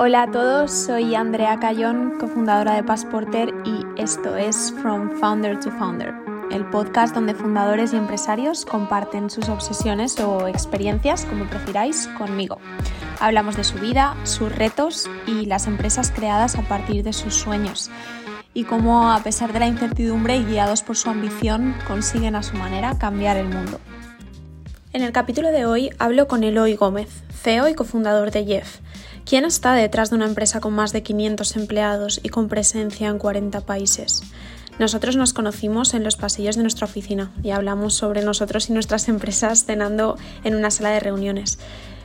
Hola a todos, soy Andrea Cayón, cofundadora de Passporter y esto es From Founder to Founder, el podcast donde fundadores y empresarios comparten sus obsesiones o experiencias, como prefiráis, conmigo. Hablamos de su vida, sus retos y las empresas creadas a partir de sus sueños y cómo, a pesar de la incertidumbre y guiados por su ambición, consiguen a su manera cambiar el mundo. En el capítulo de hoy hablo con Eloy Gómez, CEO y cofundador de Jeff ¿Quién está detrás de una empresa con más de 500 empleados y con presencia en 40 países? Nosotros nos conocimos en los pasillos de nuestra oficina y hablamos sobre nosotros y nuestras empresas cenando en una sala de reuniones.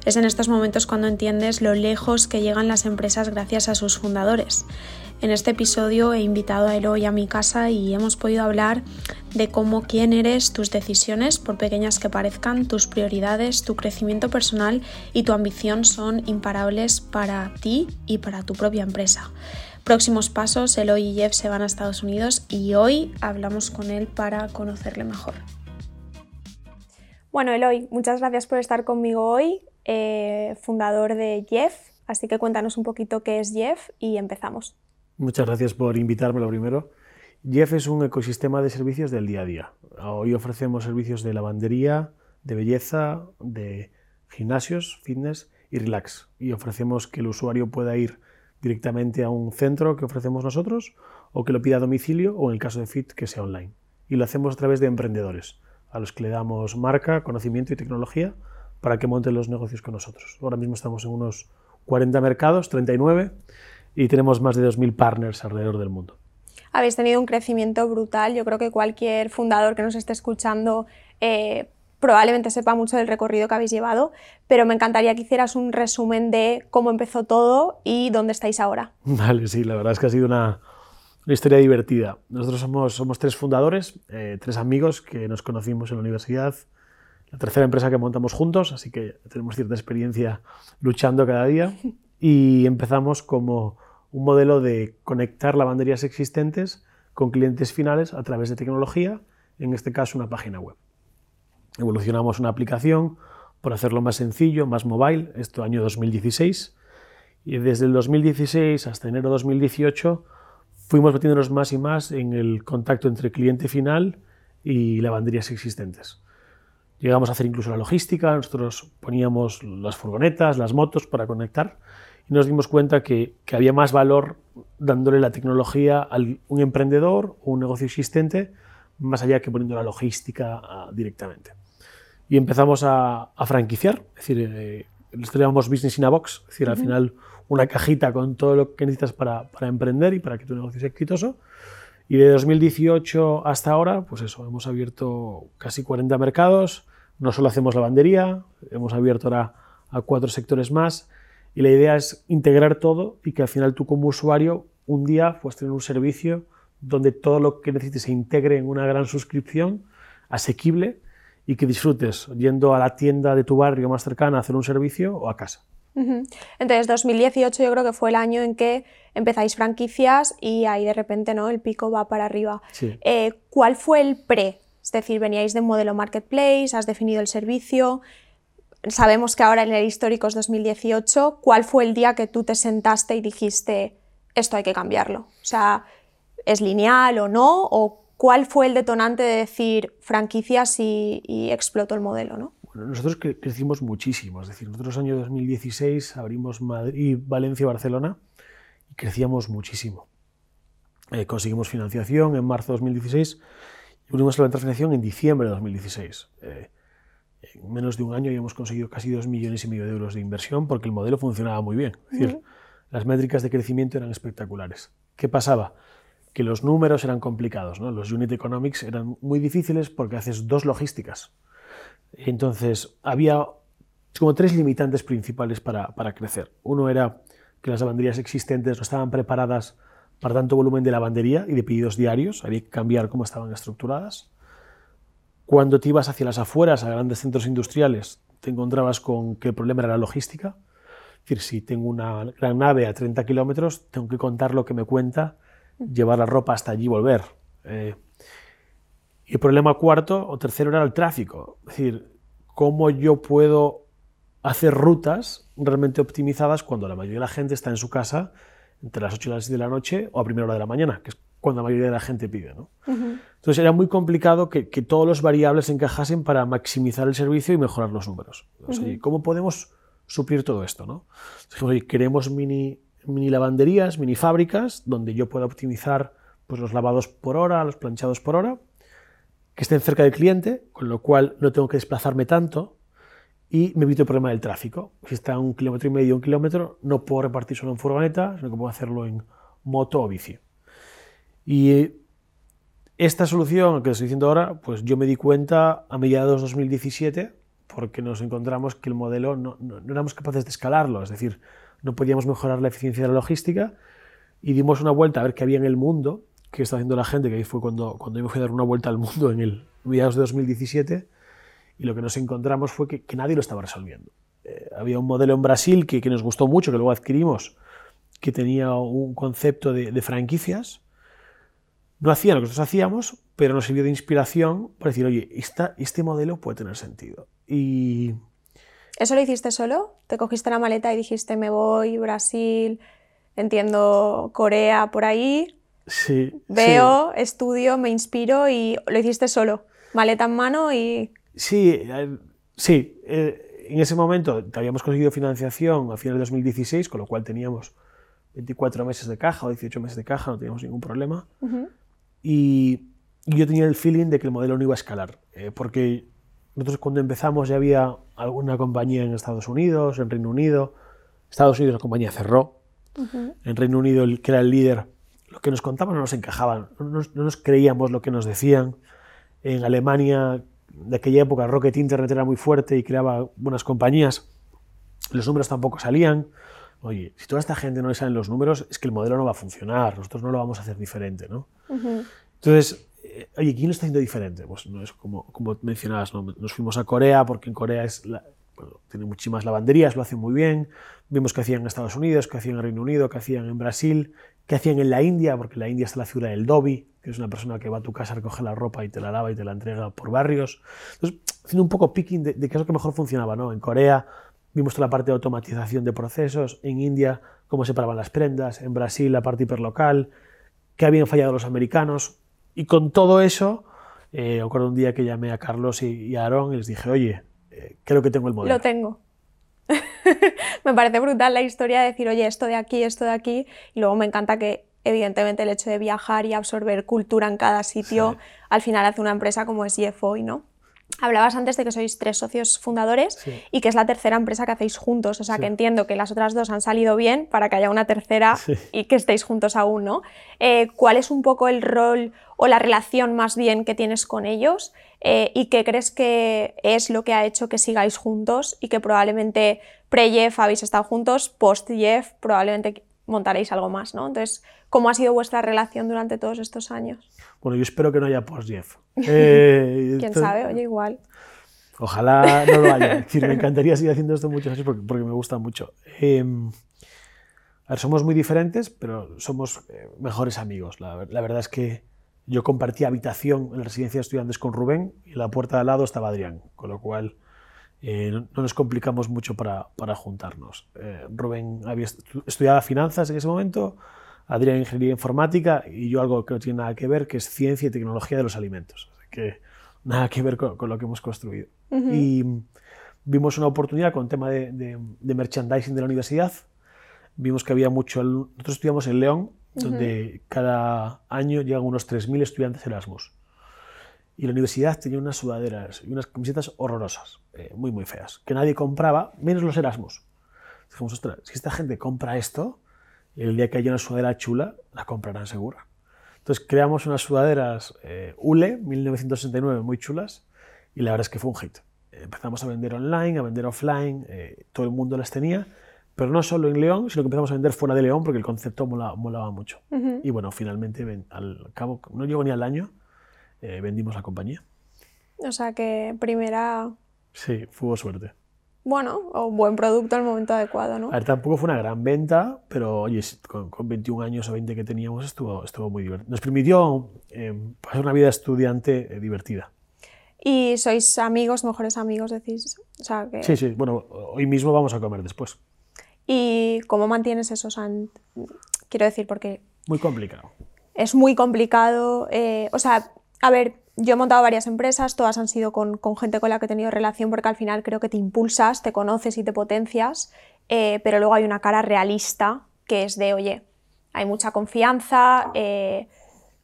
Es en estos momentos cuando entiendes lo lejos que llegan las empresas gracias a sus fundadores. En este episodio he invitado a Eloy a mi casa y hemos podido hablar de cómo quién eres, tus decisiones, por pequeñas que parezcan, tus prioridades, tu crecimiento personal y tu ambición son imparables para ti y para tu propia empresa. Próximos pasos, Eloy y Jeff se van a Estados Unidos y hoy hablamos con él para conocerle mejor. Bueno, Eloy, muchas gracias por estar conmigo hoy, eh, fundador de Jeff, así que cuéntanos un poquito qué es Jeff y empezamos. Muchas gracias por invitarme lo primero. Jeff es un ecosistema de servicios del día a día. Hoy ofrecemos servicios de lavandería, de belleza, de gimnasios, fitness y relax. Y ofrecemos que el usuario pueda ir directamente a un centro que ofrecemos nosotros o que lo pida a domicilio o en el caso de Fit que sea online. Y lo hacemos a través de emprendedores, a los que le damos marca, conocimiento y tecnología para que monten los negocios con nosotros. Ahora mismo estamos en unos 40 mercados, 39 y tenemos más de 2.000 partners alrededor del mundo. Habéis tenido un crecimiento brutal. Yo creo que cualquier fundador que nos esté escuchando eh, probablemente sepa mucho del recorrido que habéis llevado, pero me encantaría que hicieras un resumen de cómo empezó todo y dónde estáis ahora. Vale, sí, la verdad es que ha sido una, historia divertida. Nosotros somos, somos tres fundadores, eh, tres amigos que nos conocimos en la universidad, la tercera empresa que montamos juntos, así que tenemos cierta experiencia luchando cada día y empezamos como un modelo de conectar lavanderías existentes con clientes finales a través de tecnología, en este caso una página web. Evolucionamos una aplicación por hacerlo más sencillo, más mobile, esto año 2016, y desde el 2016 hasta enero 2018 fuimos metiéndonos más y más en el contacto entre cliente final y lavanderías existentes. Llegamos a hacer incluso la logística, nosotros poníamos las furgonetas, las motos para conectar y nos dimos cuenta que, había más valor dándole la tecnología a un emprendedor o un negocio existente, más allá que poniendo la logística ah, directamente. Y empezamos a, franquiciar, es decir, eh, llamamos Business in a Box, es decir, al final una cajita con todo lo que necesitas para, para, emprender y para que tu negocio sea exitoso. Y de 2018 hasta ahora, pues eso, hemos abierto casi 40 mercados, no solo hacemos lavandería, hemos abierto ahora a cuatro sectores más y la idea es integrar todo y que al final tú como usuario un día puedas tener un servicio donde todo lo que necesites se integre en una gran suscripción asequible y que disfrutes yendo a la tienda de tu barrio más cercana a hacer un servicio o a casa. Entonces, 2018 yo creo que fue el año en que empezáis franquicias y ahí de repente ¿no? el pico va para arriba. Eh, ¿Cuál fue el pre? Es decir, veníais de un modelo marketplace, has definido el servicio, sabemos que ahora en el histórico es 2018, ¿cuál fue el día que tú te sentaste y dijiste, esto hay que cambiarlo? O sea, ¿es lineal o no? ¿O cuál fue el detonante de decir franquicias y, explotó el modelo? ¿no? Bueno, nosotros crecimos muchísimo, es decir, nosotros año 2016 abrimos Madrid, Valencia, Barcelona y crecíamos muchísimo. Eh, conseguimos financiación en marzo de 2016 y unimos a la financiación en diciembre de 2016 en menos de un año habíamos conseguido casi dos millones y medio de euros de inversión porque el modelo funcionaba muy bien. Es decir, las métricas de crecimiento eran espectaculares. ¿Qué pasaba? Que los números eran complicados, ¿no? los unit economics eran muy difíciles porque haces dos logísticas. Entonces, había como tres limitantes principales para, para crecer. Uno era que las lavanderías existentes no estaban preparadas para tanto volumen de lavandería y de pedidos diarios, había que cambiar cómo estaban estructuradas. Cuando te ibas hacia las afueras, a grandes centros industriales, te encontrabas con que el problema era la logística. Es decir, si tengo una gran nave a 30 kilómetros, tengo que contar lo que me cuenta, llevar la ropa hasta allí y volver. Eh, y el problema cuarto o tercero era el tráfico. Es decir, cómo yo puedo hacer rutas realmente optimizadas cuando la mayoría de la gente está en su casa entre las 8 y las 10 de la noche o a primera hora de la mañana, que es cuando la mayoría de la gente pide. ¿no? Entonces era muy complicado que, todos los variables encajasen para maximizar el servicio y mejorar los números. ¿Cómo podemos suplir todo esto? ¿no? queremos mini, mini lavanderías, mini fábricas, donde yo pueda optimizar pues, los lavados por hora, los planchados por hora, que estén cerca del cliente, con lo cual no tengo que desplazarme tanto y me evito el problema del tráfico. Si está a un kilómetro y medio, un kilómetro, no puedo repartir solo en furgoneta, sino que puedo hacerlo en moto o bici. Y esta solución que estoy diciendo ahora, pues yo me di cuenta a mediados de 2017 porque nos encontramos que el modelo no, no, éramos capaces de escalarlo, es decir, no podíamos mejorar la eficiencia de la logística y dimos una vuelta a ver qué había en el mundo, qué está haciendo la gente, que ahí fue cuando, cuando yo me a dar una vuelta al mundo en el mediados de 2017 y lo que nos encontramos fue que, nadie lo estaba resolviendo. Eh, había un modelo en Brasil que, que, nos gustó mucho, que luego adquirimos, que tenía un concepto de, franquicias. No hacía lo que nosotros hacíamos, pero nos sirvió de inspiración para decir, oye, esta, este modelo puede tener sentido. Y... ¿Eso lo hiciste solo? ¿Te cogiste la maleta y dijiste, me voy, Brasil, entiendo Corea, por ahí? Sí. Veo, estudio, me inspiro y lo hiciste solo. Maleta en mano y Sí, eh, sí. Eh, en ese momento habíamos conseguido financiación a finales de 2016, con lo cual teníamos 24 meses de caja o 18 meses de caja, no teníamos ningún problema. Y, yo tenía el feeling de que el modelo no iba a escalar, eh, porque nosotros cuando empezamos ya había alguna compañía en Estados Unidos, en Reino Unido. Estados Unidos la compañía cerró. En Reino Unido, el que era el líder, lo que nos contaban no nos encajaban, no nos creíamos lo que nos decían. En Alemania de aquella época Rocket Internet era muy fuerte y creaba buenas compañías, los números tampoco salían. Oye, si toda esta gente no le salen los números, es que el modelo no va a funcionar, nosotros no lo vamos a hacer diferente, ¿no? Entonces, eh, oye, ¿quién lo está haciendo diferente? Pues no es como, como mencionabas, ¿no? nos fuimos a Corea porque en Corea es tiene muchísimas lavanderías, lo hacen muy bien. Vimos que hacían en Estados Unidos, que hacían en Reino Unido, que hacían en Brasil, que hacían en la India, porque en la India está la figura del Dobby, que es una persona que va a tu casa, recoge la ropa y te la lava y te la entrega por barrios. Entonces, haciendo un poco picking de, qué es lo que mejor funcionaba. ¿no? En Corea vimos toda la parte de automatización de procesos, en India cómo separaban las prendas, en Brasil la parte hiperlocal, qué habían fallado los americanos. Y con todo eso, eh, acuerdo un día que llamé a Carlos y, a Aaron y les dije, oye, eh, creo que tengo el modelo. Lo tengo. me parece brutal la historia de decir, oye, esto de aquí, esto de aquí, y luego me encanta que evidentemente el hecho de viajar y absorber cultura en cada sitio al final hace una empresa como es hoy ¿no? Hablabas antes de que sois tres socios fundadores y que es la tercera empresa que hacéis juntos, o sea que entiendo que las otras dos han salido bien para que haya una tercera y que estéis juntos aún, ¿no? Eh, ¿Cuál es un poco el rol o la relación más bien que tienes con ellos eh, y qué crees que es lo que ha hecho que sigáis juntos y que probablemente pre-Jeff habéis estado juntos, post-Jeff probablemente montaréis algo más, ¿no? Entonces, ¿cómo ha sido vuestra relación durante todos estos años? Bueno, yo espero que no haya post-Jeff. Eh, ¿Quién sabe? Oye, igual. Ojalá no lo haya. Es decir, me encantaría seguir haciendo esto muchos años porque, porque me gusta mucho. Em, a ver, somos muy diferentes, pero somos eh, mejores amigos. La, verdad es que yo compartía habitación en la residencia de estudiantes con Rubén y en la puerta de al lado estaba Adrián, con lo cual eh, no, nos complicamos mucho para, para juntarnos. Rubén había estudiado finanzas en ese momento, Adrián Ingeniería Informática y yo algo que no tiene nada que ver, que es ciencia y tecnología de los alimentos. que nada que ver con, lo que hemos construido. Y vimos una oportunidad con el tema de, de, merchandising de la universidad. Vimos que había mucho... Nosotros estudiamos en León, donde cada año llegan unos 3.000 estudiantes Erasmus. Y la universidad tenía unas sudaderas y unas camisetas horrorosas, eh, muy, muy feas, que nadie compraba, menos los Erasmus. Dijimos, ostras, si esta gente compra esto, el día que haya una sudadera chula, la comprarán segura. Entonces creamos unas sudaderas eh, ULE 1969 muy chulas y la verdad es que fue un hit. Empezamos a vender online, a vender offline, eh, todo el mundo las tenía, pero no solo en León, sino que empezamos a vender fuera de León porque el concepto molaba, mucho. Y bueno, finalmente, al cabo, no llegó ni al año, eh, vendimos la compañía. O sea que primera... Sí, fue suerte bueno, o buen producto al momento adecuado, ¿no? A ver, tampoco fue una gran venta, pero oye, con, 21 años o 20 que teníamos estuvo, estuvo muy divertido. Nos permitió eh, pasar una vida estudiante eh, divertida. ¿Y sois amigos, mejores amigos, decís? O sea, que... Sí, sí, bueno, hoy mismo vamos a comer después. ¿Y cómo mantienes eso? O sea, quiero decir, porque... Muy complicado. Es muy complicado. eh, o sea, a ver, yo he montado varias empresas, todas han sido con, gente con la que he tenido relación porque al final creo que te impulsas, te conoces y te potencias, eh, pero luego hay una cara realista que es de, oye, hay mucha confianza, eh,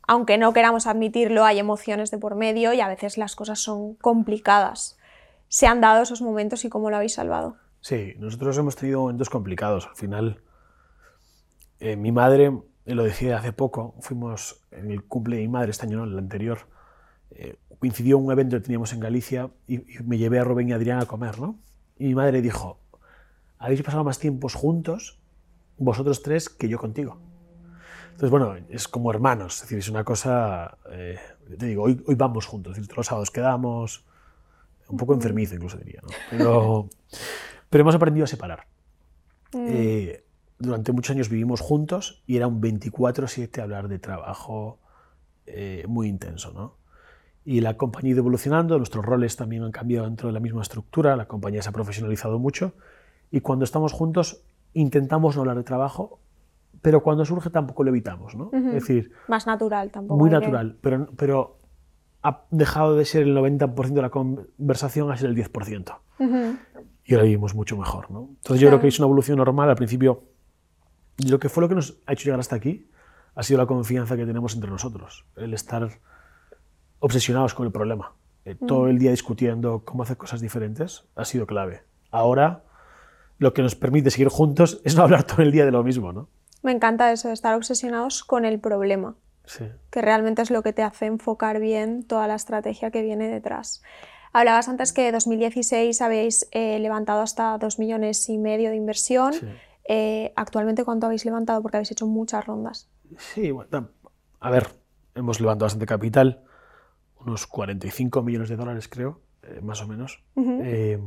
aunque no queramos admitirlo, hay emociones de por medio y a veces las cosas son complicadas. ¿Se han dado esos momentos y cómo lo habéis salvado? Sí, nosotros hemos tenido momentos complicados. Al final, eh, mi madre, lo decía hace poco, fuimos en el cumple de mi madre este año, no, el anterior, eh, coincidió un evento que teníamos en Galicia y, y me llevé a Rubén y a Adrián a comer, ¿no? Y mi madre dijo, habéis pasado más tiempos juntos, vosotros tres, que yo contigo. Entonces, bueno, es como hermanos, es decir, es una cosa, eh, te digo, hoy, hoy vamos juntos, es decir, todos los sábados quedamos, un poco enfermizo incluso diría, ¿no? Pero, pero hemos aprendido a separar. Eh, durante muchos años vivimos juntos y era un 24/7 hablar de trabajo eh, muy intenso, ¿no? Y la compañía ha ido evolucionando, nuestros roles también han cambiado dentro de la misma estructura, la compañía se ha profesionalizado mucho y cuando estamos juntos intentamos no hablar de trabajo, pero cuando surge tampoco lo evitamos, ¿no? Es decir, Más natural tampoco. muy hay que- natural, pero, pero ha dejado de ser el 90% de la conversación a ser el 10%. Ujú. Y ahora vivimos mucho mejor. ¿no? Entonces yo creo Claro. que es una evolución normal. Al principio, lo que fue lo que nos ha hecho llegar hasta aquí ha sido la confianza que tenemos entre nosotros, el estar obsesionados con el problema. Eh, todo el día discutiendo cómo hacer cosas diferentes ha sido clave. Ahora, lo que nos permite seguir juntos es no hablar todo el día de lo mismo. ¿no? Me encanta eso, de estar obsesionados con el problema. Sí. que realmente es lo que te hace enfocar bien toda la estrategia que viene detrás. Hablabas antes que en 2016 habéis eh, levantado hasta 2 millones y medio de inversión. Sí. Eh, actualmente, ¿cuánto habéis levantado? Porque habéis hecho muchas rondas. Sí, bueno, a ver, hemos levantado bastante capital, unos 45 millones de dólares creo, eh, más o menos. Eh,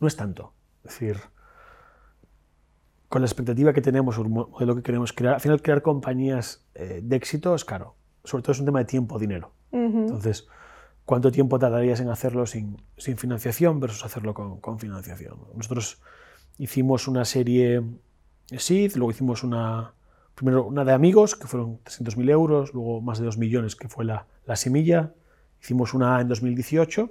no es tanto. Es decir, con la expectativa que tenemos, mo- modelo que queremos crear, al final crear compañías de éxito es caro. Sobre todo es un tema de tiempo, dinero. Entonces, ¿cuánto tiempo tardarías en hacerlo sin, sin financiación versus hacerlo con, con financiación? Nosotros hicimos una serie SID, luego hicimos una, primero una de amigos, que fueron 300.000 euros, luego más de 2 millones, que fue la, la semilla. Hicimos una en 2018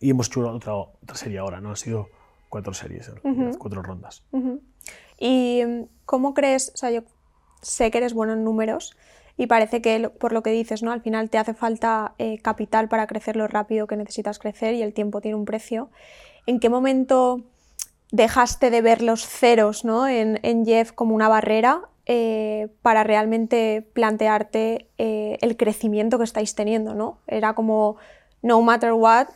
y hemos hecho otra, otra serie ahora, ¿no? Han sido cuatro series, en realidad, cuatro rondas. ¿Y mm, cómo crees? O sea, yo sé que eres bueno en números y parece que por lo que dices, ¿no? Al final te hace falta eh, capital para crecer lo rápido que necesitas crecer y el tiempo tiene un precio. ¿En qué momento dejaste de ver los ceros ¿no? en, en Jeff como una barrera eh, para realmente plantearte eh, el crecimiento que estáis teniendo? ¿no? Era como, no matter what,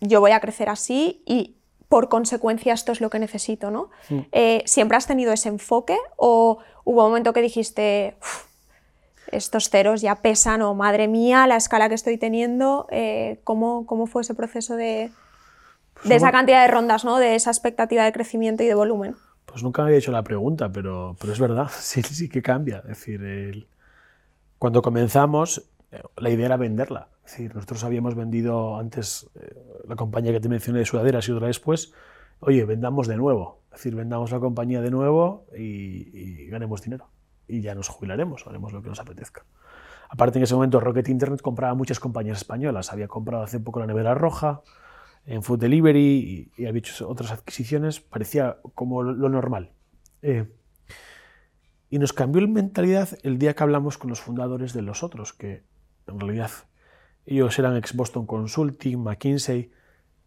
yo voy a crecer así y por consecuencia esto es lo que necesito, ¿no? Eh, ¿Siempre has tenido ese enfoque o hubo un momento que dijiste, "Uf, estos ceros ya pesan o madre mía, la escala que estoy teniendo? ¿cómo, ¿Cómo fue ese proceso de, de esa cantidad de rondas, ¿no? de esa expectativa de crecimiento y de volumen? Pues nunca me había hecho la pregunta, pero, pero es verdad, sí, sí que cambia. Es decir, el- cuando comenzamos, eh, la idea era venderla. Es decir, nosotros habíamos vendido antes eh, la compañía que te mencioné de sudaderas y otra después. Oye, vendamos de nuevo. Es decir, vendamos la compañía de nuevo y, y ganemos dinero. Y ya nos jubilaremos, haremos lo que nos apetezca. Aparte, en ese momento Rocket Internet compraba muchas compañías españolas. Había comprado hace poco la Nevera Roja, en Food Delivery y, y había hecho otras adquisiciones. Parecía como lo, lo normal. Eh, y nos cambió la mentalidad el día que hablamos con los fundadores de los otros, que en realidad ellos eran ex Boston Consulting, McKinsey,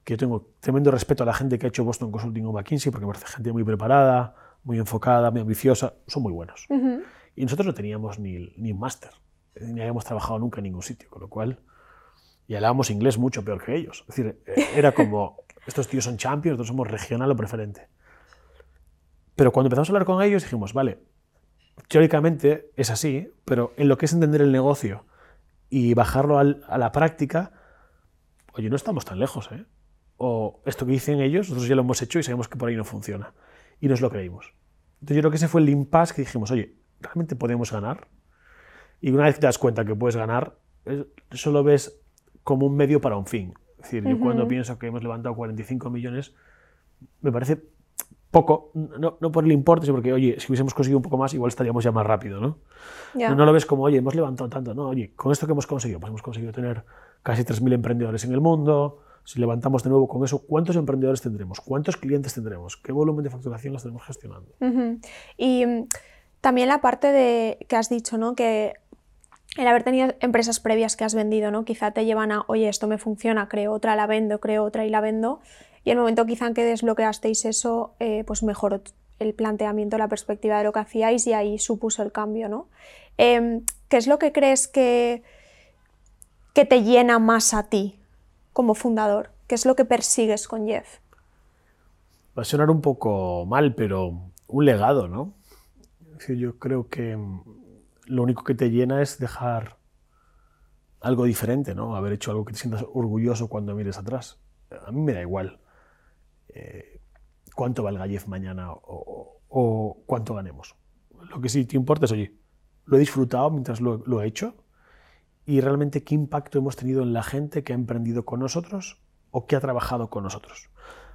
que yo tengo tremendo respeto a la gente que ha hecho Boston Consulting o McKinsey, porque me parece gente muy preparada, muy enfocada, muy ambiciosa, son muy buenos. Y nosotros no teníamos ni, ni un máster, ni habíamos trabajado nunca en ningún sitio, con lo cual, y hablábamos inglés mucho peor que ellos. Es decir, eh, era como, estos tíos son champions, nosotros somos regional o preferente. Pero cuando empezamos a hablar con ellos dijimos, vale, teóricamente es así, pero en lo que es entender el negocio y bajarlo al- a la práctica, oye, no estamos tan lejos, ¿eh? O esto que dicen ellos, nosotros ya lo hemos hecho y sabemos que por ahí no funciona. Y nos lo creímos. Entonces yo creo que ese fue el impasse que dijimos, oye, ¿realmente podemos ganar? Y una vez que te das cuenta que puedes ganar, solo ves como un medio para un fin. Es decir, yo cuando pienso que hemos levantado 45 millones, me parece poco, no, no, por el importe, sino porque, oye, si hubiésemos conseguido un poco más, igual estaríamos ya más rápido, ¿no? No, lo ves como, oye, hemos levantado tanto, no, oye, con esto que hemos conseguido, pues hemos conseguido tener casi 3.000 emprendedores en el mundo, si levantamos de nuevo con eso, ¿cuántos emprendedores tendremos? ¿Cuántos clientes tendremos? ¿Qué volumen de facturación los tenemos gestionando? Y mm, también la parte de que has dicho, ¿no? Que el haber tenido empresas previas que has vendido, ¿no? Quizá te llevan a, oye, esto me funciona, creo otra, la vendo, creo otra y la vendo. Y el momento quizá en que desbloqueasteis eso, eh, pues mejoró el planteamiento, la perspectiva de lo que hacíais y ahí supuso el cambio, ¿no? Em, ¿Qué es lo que crees que, que te llena más a ti como fundador? ¿Qué es lo que persigues con Jeff? Va a sonar un poco mal, pero un legado, ¿no? Yo creo que lo único que te llena es dejar algo diferente, ¿no? Haber hecho algo que te sientas orgulloso cuando mires atrás. A mí me da igual eh, cuánto valga Jeff mañana o, cuánto ganemos. Lo que sí te importa es, oye, lo he disfrutado mientras lo, he hecho y realmente qué impacto hemos tenido en la gente que ha emprendido con nosotros o que ha trabajado con nosotros.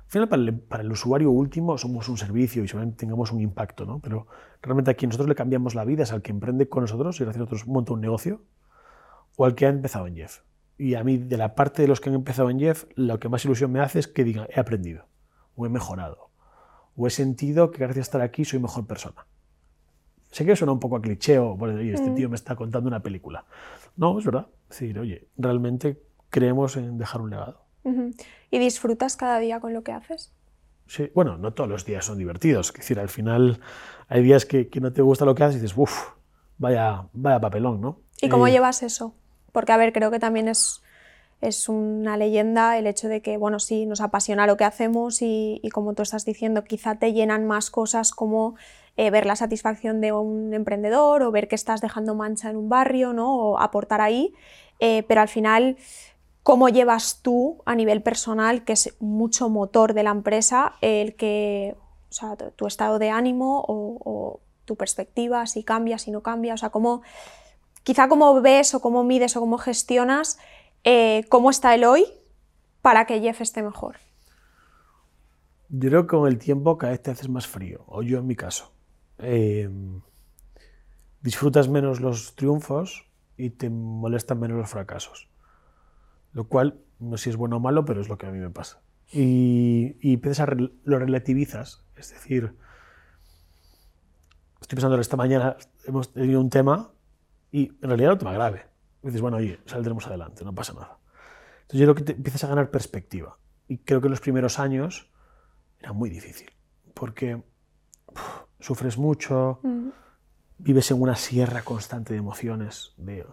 Al final, para el, usuario último somos un servicio y seguramente tengamos un impacto, ¿no? Pero realmente a quien nosotros le cambiamos la vida es al que emprende con nosotros y gracias a nosotros monta un negocio o al que ha empezado en Jeff. Y a mí, de la parte de los que han empezado en Jeff, lo que más ilusión me hace es que digan, he aprendido, o he mejorado, o he sentido que gracias a estar aquí soy mejor persona. Sé que suena un poco a cliché, o este mm. tío me está contando una película. No, es verdad. Es decir, oye, realmente creemos en dejar un legado. ¿Y disfrutas cada día con lo que haces? Sí, bueno, no todos los días son divertidos. Es decir, al final hay días que, no te gusta lo que haces y dices, uff, vaya, vaya papelón, ¿no? ¿Y cómo eh, llevas eso? Porque, a ver, creo que también es, es una leyenda el hecho de que, bueno, sí, nos apasiona lo que hacemos y, como tú estás diciendo, quizá te llenan más cosas como eh, ver la satisfacción de un emprendedor o ver que estás dejando mancha en un barrio, ¿no? O aportar ahí. Eh, pero al final ¿Cómo llevas tú a nivel personal, que es mucho motor de la empresa, el que, o sea, tu estado de ánimo o, tu perspectiva, si cambia, si no cambia? O sea, cómo, quizá cómo ves o cómo mides o cómo gestionas eh, cómo está el hoy para que Jeff esté mejor. Yo creo que con el tiempo cada vez te haces más frío, o yo en mi caso. Eh, disfrutas menos los triunfos y te molestan menos los fracasos. Lo cual, no sé si es bueno o malo, pero es lo que a mí me pasa. Y, y a lo relativizas. Es decir, estoy pensando esta mañana, hemos tenido un tema y en realidad era un tema grave. Y dices, bueno, oye, saldremos adelante, no pasa nada. Entonces yo creo que te empiezas a ganar perspectiva. Y creo que en los primeros años era muy difícil, porque sufres mucho, mm. vives en una sierra constante de emociones, de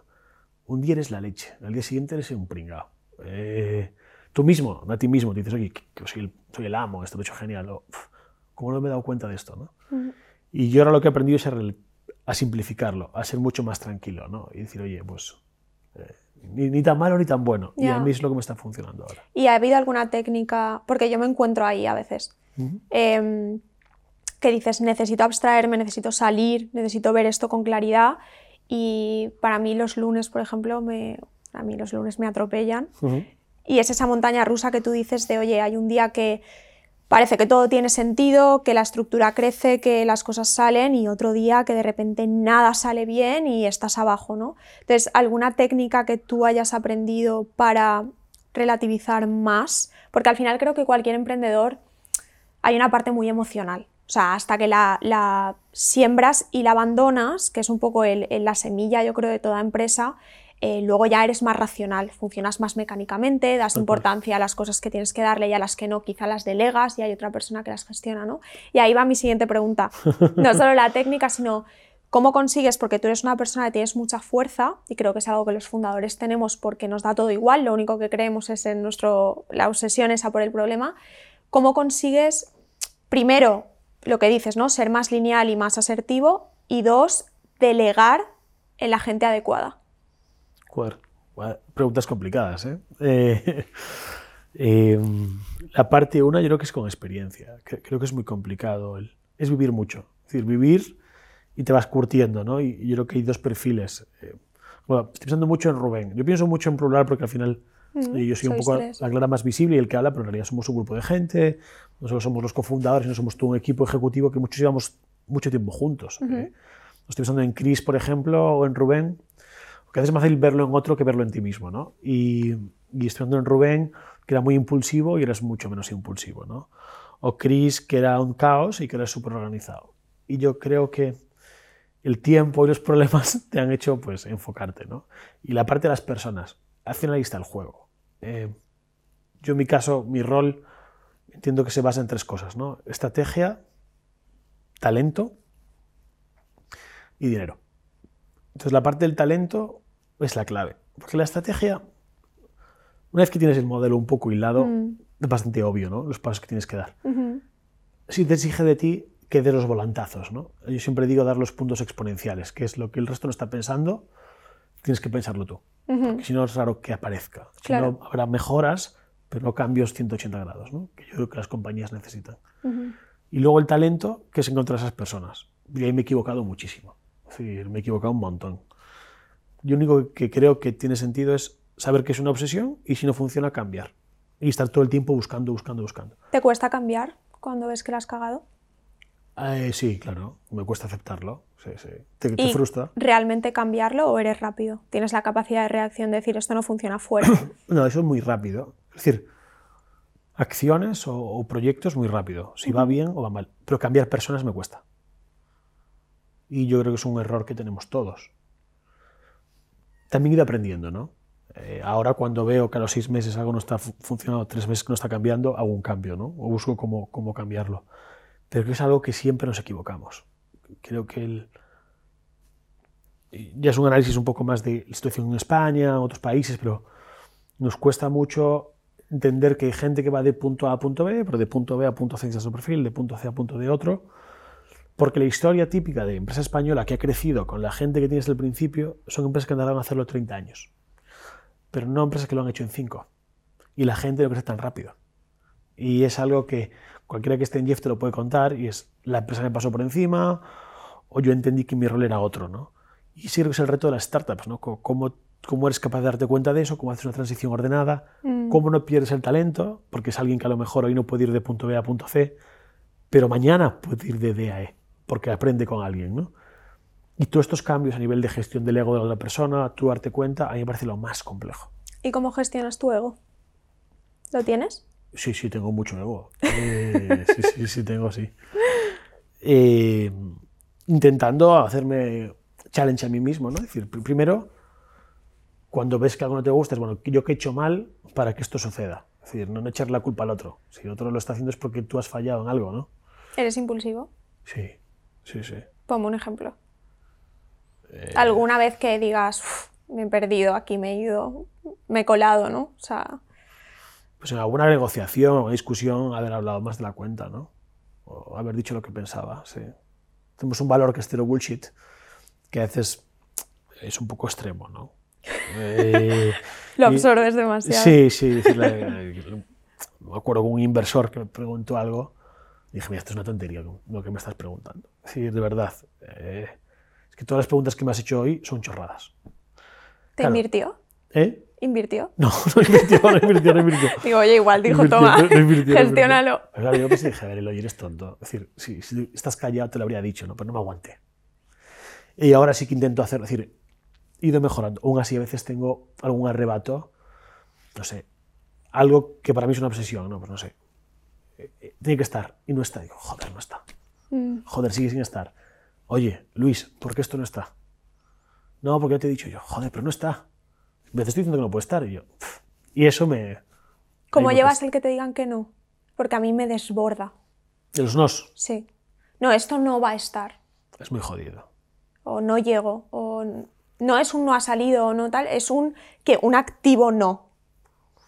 un día eres la leche, al día siguiente eres un pringao. Eh, tú mismo, a ti mismo, te dices, oye, que soy, el, amo, esto lo he hecho genial. ¿Cómo no me he dado cuenta de esto? ¿no? Y yo ahora lo que he aprendido es a, simplificarlo, a ser mucho más tranquilo ¿no? y decir, oye, pues eh, ni, tan malo ni tan bueno. Y a mí es lo que me está funcionando ahora. ¿Y ha habido alguna técnica? Porque yo me encuentro ahí a veces. Em, que dices, necesito abstraerme, necesito salir, necesito ver esto con claridad y para mí los lunes, por ejemplo, me, a mí los lunes me atropellan. Y es esa montaña rusa que tú dices de, oye, hay un día que parece que todo tiene sentido, que la estructura crece, que las cosas salen y otro día que de repente nada sale bien y estás abajo, ¿no? Entonces, ¿alguna técnica que tú hayas aprendido para relativizar más? Porque al final creo que cualquier emprendedor hay una parte muy emocional. O sea, hasta que la, siembras y la abandonas, que es un poco la semilla, yo creo, de toda empresa, eh, luego ya eres más racional, funcionas más mecánicamente, das importancia a las cosas que tienes que darle y a las que no, quizá las delegas y hay otra persona que las gestiona, ¿no? Y ahí va mi siguiente pregunta. No solo la técnica, sino cómo consigues, porque tú eres una persona que tienes mucha fuerza y creo que es algo que los fundadores tenemos porque nos da todo igual, lo único que creemos es en nuestro, la obsesión esa por el problema, ¿cómo consigues, primero, lo que dices, ¿no? Ser más lineal y más asertivo. Y dos, delegar en la gente adecuada. preguntas complicadas, ¿eh? eh em, la parte una yo creo que es con experiencia. Creo que es muy complicado. Es vivir mucho. Es decir, vivir y te vas curtiendo, ¿no? Y yo creo que hay dos perfiles. Eh, bueno, estoy pensando mucho en Rubén. Yo pienso mucho en plural porque al final y yo soy un poco tres. la clara más visible y el que habla, pero en realidad somos un grupo de gente, nosotros somos los cofundadores y no somos todo un equipo ejecutivo que muchos llevamos mucho tiempo juntos. eh. Estoy pensando en Chris, por ejemplo, o en Rubén, que a veces es más fácil verlo en otro que verlo en ti mismo. ¿no? Y, y estoy pensando en Rubén, que era muy impulsivo y eres mucho menos impulsivo. ¿no? O Chris, que era un caos y que eres súper organizado. Y yo creo que el tiempo y los problemas te han hecho pues, enfocarte. ¿no? Y la parte de las personas. Al final ahí está el juego. Eh, yo en mi caso, mi rol, entiendo que se basa en tres cosas. ¿no? Estrategia, talento y dinero. Entonces la parte del talento es la clave. Porque la estrategia, una vez que tienes el modelo un poco hilado, Mm. es bastante obvio ¿no? los pasos que tienes que dar. Si te exige de ti que des los volantazos. ¿no? Yo siempre digo dar los puntos exponenciales, que es lo que el resto no está pensando, tienes que pensarlo tú. Ujú. Porque si no es raro que aparezca. Si Claro. no, habrá mejoras, pero no cambios 180 grados, ¿no? que yo creo que las compañías necesitan. Ujú. Y luego el talento, que es encontrar a esas personas. Y ahí me he equivocado muchísimo. Es decir, me he equivocado un montón. Yo lo único que creo que tiene sentido es saber que es una obsesión y si no funciona, cambiar. Y estar todo el tiempo buscando, buscando, buscando. ¿Te cuesta cambiar cuando ves que la has cagado? Eh, sí, claro, me cuesta aceptarlo. Sí, sí. Te, te ¿Y frustra. realmente cambiarlo o eres rápido? ¿Tienes la capacidad de reacción de decir esto no funciona fuera? No, eso es muy rápido. Es decir, acciones o, o proyectos muy rápido. Si va bien o va mal. Pero cambiar personas me cuesta. Y yo creo que es un error que tenemos todos. También he ido aprendiendo, ¿no? Eh, ahora cuando veo que a los seis meses algo no está fu- funcionando, tres meses que no está cambiando, hago un cambio, ¿no? O busco cómo, cómo cambiarlo. Pero que es algo que siempre nos equivocamos. Creo que el, ya es un análisis un poco más de la situación en España, otros países, pero nos cuesta mucho entender que hay gente que va de punto A a punto B, pero de punto B a punto C es su perfil, de punto C a punto D otro, porque la historia típica de empresa española que ha crecido con la gente que tiene desde el principio son empresas que andarán a hacerlo 30 años, pero no empresas que lo han hecho en 5. Y la gente no crece tan rápido. Y es algo que cualquiera que esté en Jeff te lo puede contar y es la empresa me pasó por encima o yo entendí que mi rol era otro, ¿no? Y sí creo que es el reto de las startups, ¿no? ¿Cómo, cómo eres capaz de darte cuenta de eso? ¿Cómo haces una transición ordenada? Mm. ¿Cómo no pierdes el talento? Porque es alguien que a lo mejor hoy no puede ir de punto B a punto C, pero mañana puede ir de D a E, porque aprende con alguien, ¿no? Y todos estos cambios a nivel de gestión del ego de la otra persona, tú darte cuenta, a mí me parece lo más complejo. ¿Y cómo gestionas tu ego? ¿Lo tienes? Sí, sí, tengo mucho ego. Eh, sí, sí, sí, tengo, sí. Eh, intentando hacerme challenge a mí mismo, ¿no? Es decir, pr- primero, cuando ves que algo no te gusta, es bueno, yo qué he hecho mal para que esto suceda. Es decir, no, no echar la culpa al otro. Si el otro lo está haciendo es porque tú has fallado en algo, ¿no? ¿Eres impulsivo? Sí, sí, sí. Ponme un ejemplo. Eh. ¿Alguna vez que digas, "Uf, me he perdido, aquí me he ido, me he colado, ¿no? O sea, Pues en alguna negociación o discusión haber hablado más de la cuenta, ¿no? O haber dicho lo que pensaba, sí. Tenemos un valor que es cero bullshit, que a veces es un poco extremo, ¿no? Eh, lo y- absorbes demasiado. Sí, sí. decirle- me acuerdo con un inversor que me preguntó algo. y Dije, mira, esto es una tontería lo que me estás preguntando. Decir, de verdad. eh, es que todas las preguntas que me has hecho hoy son chorradas. ¿Te claro. invirtió? ¿Eh? ¿Invirtió? No, no invirtió, no invirtió, no invirtió. Digo, oye, igual dijo, Invirtió, toma, no no gestiónalo. Pero yo pensé, dije, a ver, Eloy, eres tonto. Es decir, si, si estás callado te lo habría dicho, ¿no? pero no me aguanté. Y ahora sí que intento hacer, es decir, he ido mejorando. Aún así, a veces tengo algún arrebato, no sé, algo que para mí es una obsesión, ¿no? Pues no sé. Eh, eh, Tiene que estar y no está. Digo, joder, no está. Mm, Joder, sigue sin estar. Oye, Luis, ¿por qué esto no está? No, porque ya te he dicho yo, joder, pero no está. Me estoy diciendo que no puede estar. Y yo, y eso me. ¿Cómo llevas cuesta. el que te digan que no? Porque a mí me desborda. De los nos, Sí. No, esto no va a estar. es muy jodido. O no llego. O no es un no ha salido o no tal. Es un que un activo no.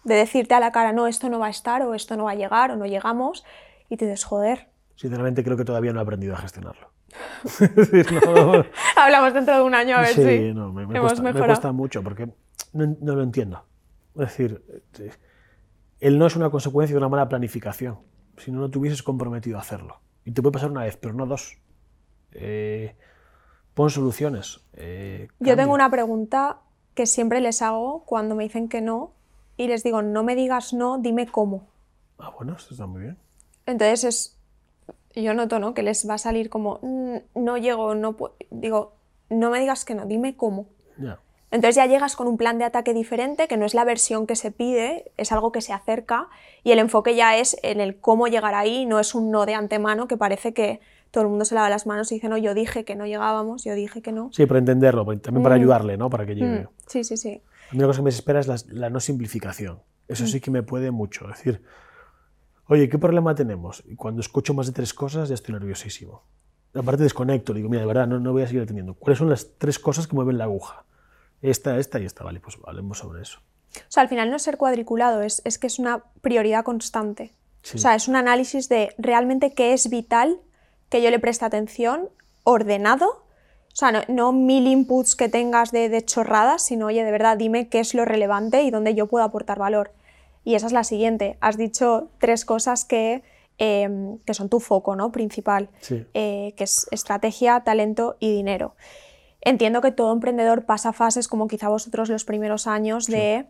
De decirte a la cara, no, esto no va a estar, o esto no va a llegar, o no llegamos. Y te dices, joder. Sinceramente creo que todavía no he aprendido a gestionarlo. Es decir, no- Hablamos dentro de un año a ver sí, si no, me, cuesta, me cuesta mucho porque no, no lo entiendo. Es decir, eh, el no es una consecuencia de una mala planificación. Si no, no te hubieses comprometido a hacerlo. Y te puede pasar una vez, pero no dos. Eh, pon soluciones. eh, Yo tengo una pregunta que siempre les hago cuando me dicen que no y les digo, no me digas no, dime cómo. Ah, bueno, esto está muy bien. Entonces es, yo noto, ¿no? Que les va a salir como, "Mm, no llego, no puedo. Digo, no me digas que no, dime cómo. Entonces ya llegas con un plan de ataque diferente, que no es la versión que se pide, es algo que se acerca y el enfoque ya es en el cómo llegar ahí, no es un no de antemano que parece que todo el mundo se lava las manos y dice, no, yo dije que no llegábamos, yo dije que no. Sí, para entenderlo, también para ayudarle, ¿no? Para que llegue. Mm, sí, sí, sí. A mí una cosa que me desespera es la, la no simplificación. Eso sí que me puede mucho. Es decir, oye, ¿qué problema tenemos? Y cuando escucho más de tres cosas ya estoy nerviosísimo. Aparte desconecto, digo, mira, de verdad, no, no voy a seguir atendiendo. ¿Cuáles son las tres cosas que mueven la aguja? Esta, esta y esta. Vale, pues hablemos sobre eso. O sea, al final no es ser cuadriculado, es, es que es una prioridad constante. Sí. O sea, es un análisis de realmente qué es vital que yo le preste atención, ordenado. O sea, no, no mil inputs que tengas de, de chorradas, sino, oye, de verdad, dime qué es lo relevante y dónde yo puedo aportar valor. Y esa es la siguiente. Has dicho tres cosas que, eh, que son tu foco ¿no? principal, Sí. eh, que es estrategia, talento y dinero. Entiendo que todo emprendedor pasa fases como quizá vosotros los primeros años de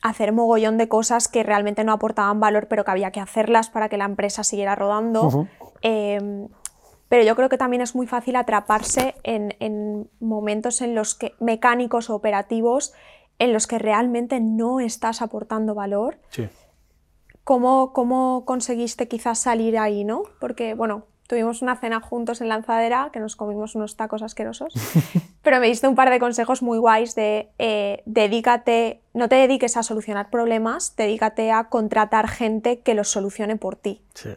hacer mogollón de cosas que realmente no aportaban valor, pero que había que hacerlas para que la empresa siguiera rodando. Eh, pero yo creo que también es muy fácil atraparse en, en momentos en los que mecánicos o operativos en los que realmente no estás aportando valor. Sí. ¿Cómo, cómo conseguiste quizás salir ahí, no? Porque, bueno, tuvimos una cena juntos en Lanzadera, que nos comimos unos tacos asquerosos, pero me diste un par de consejos muy guays de eh, dedícate, no te dediques a solucionar problemas, dedícate a contratar gente que los solucione por ti. sí.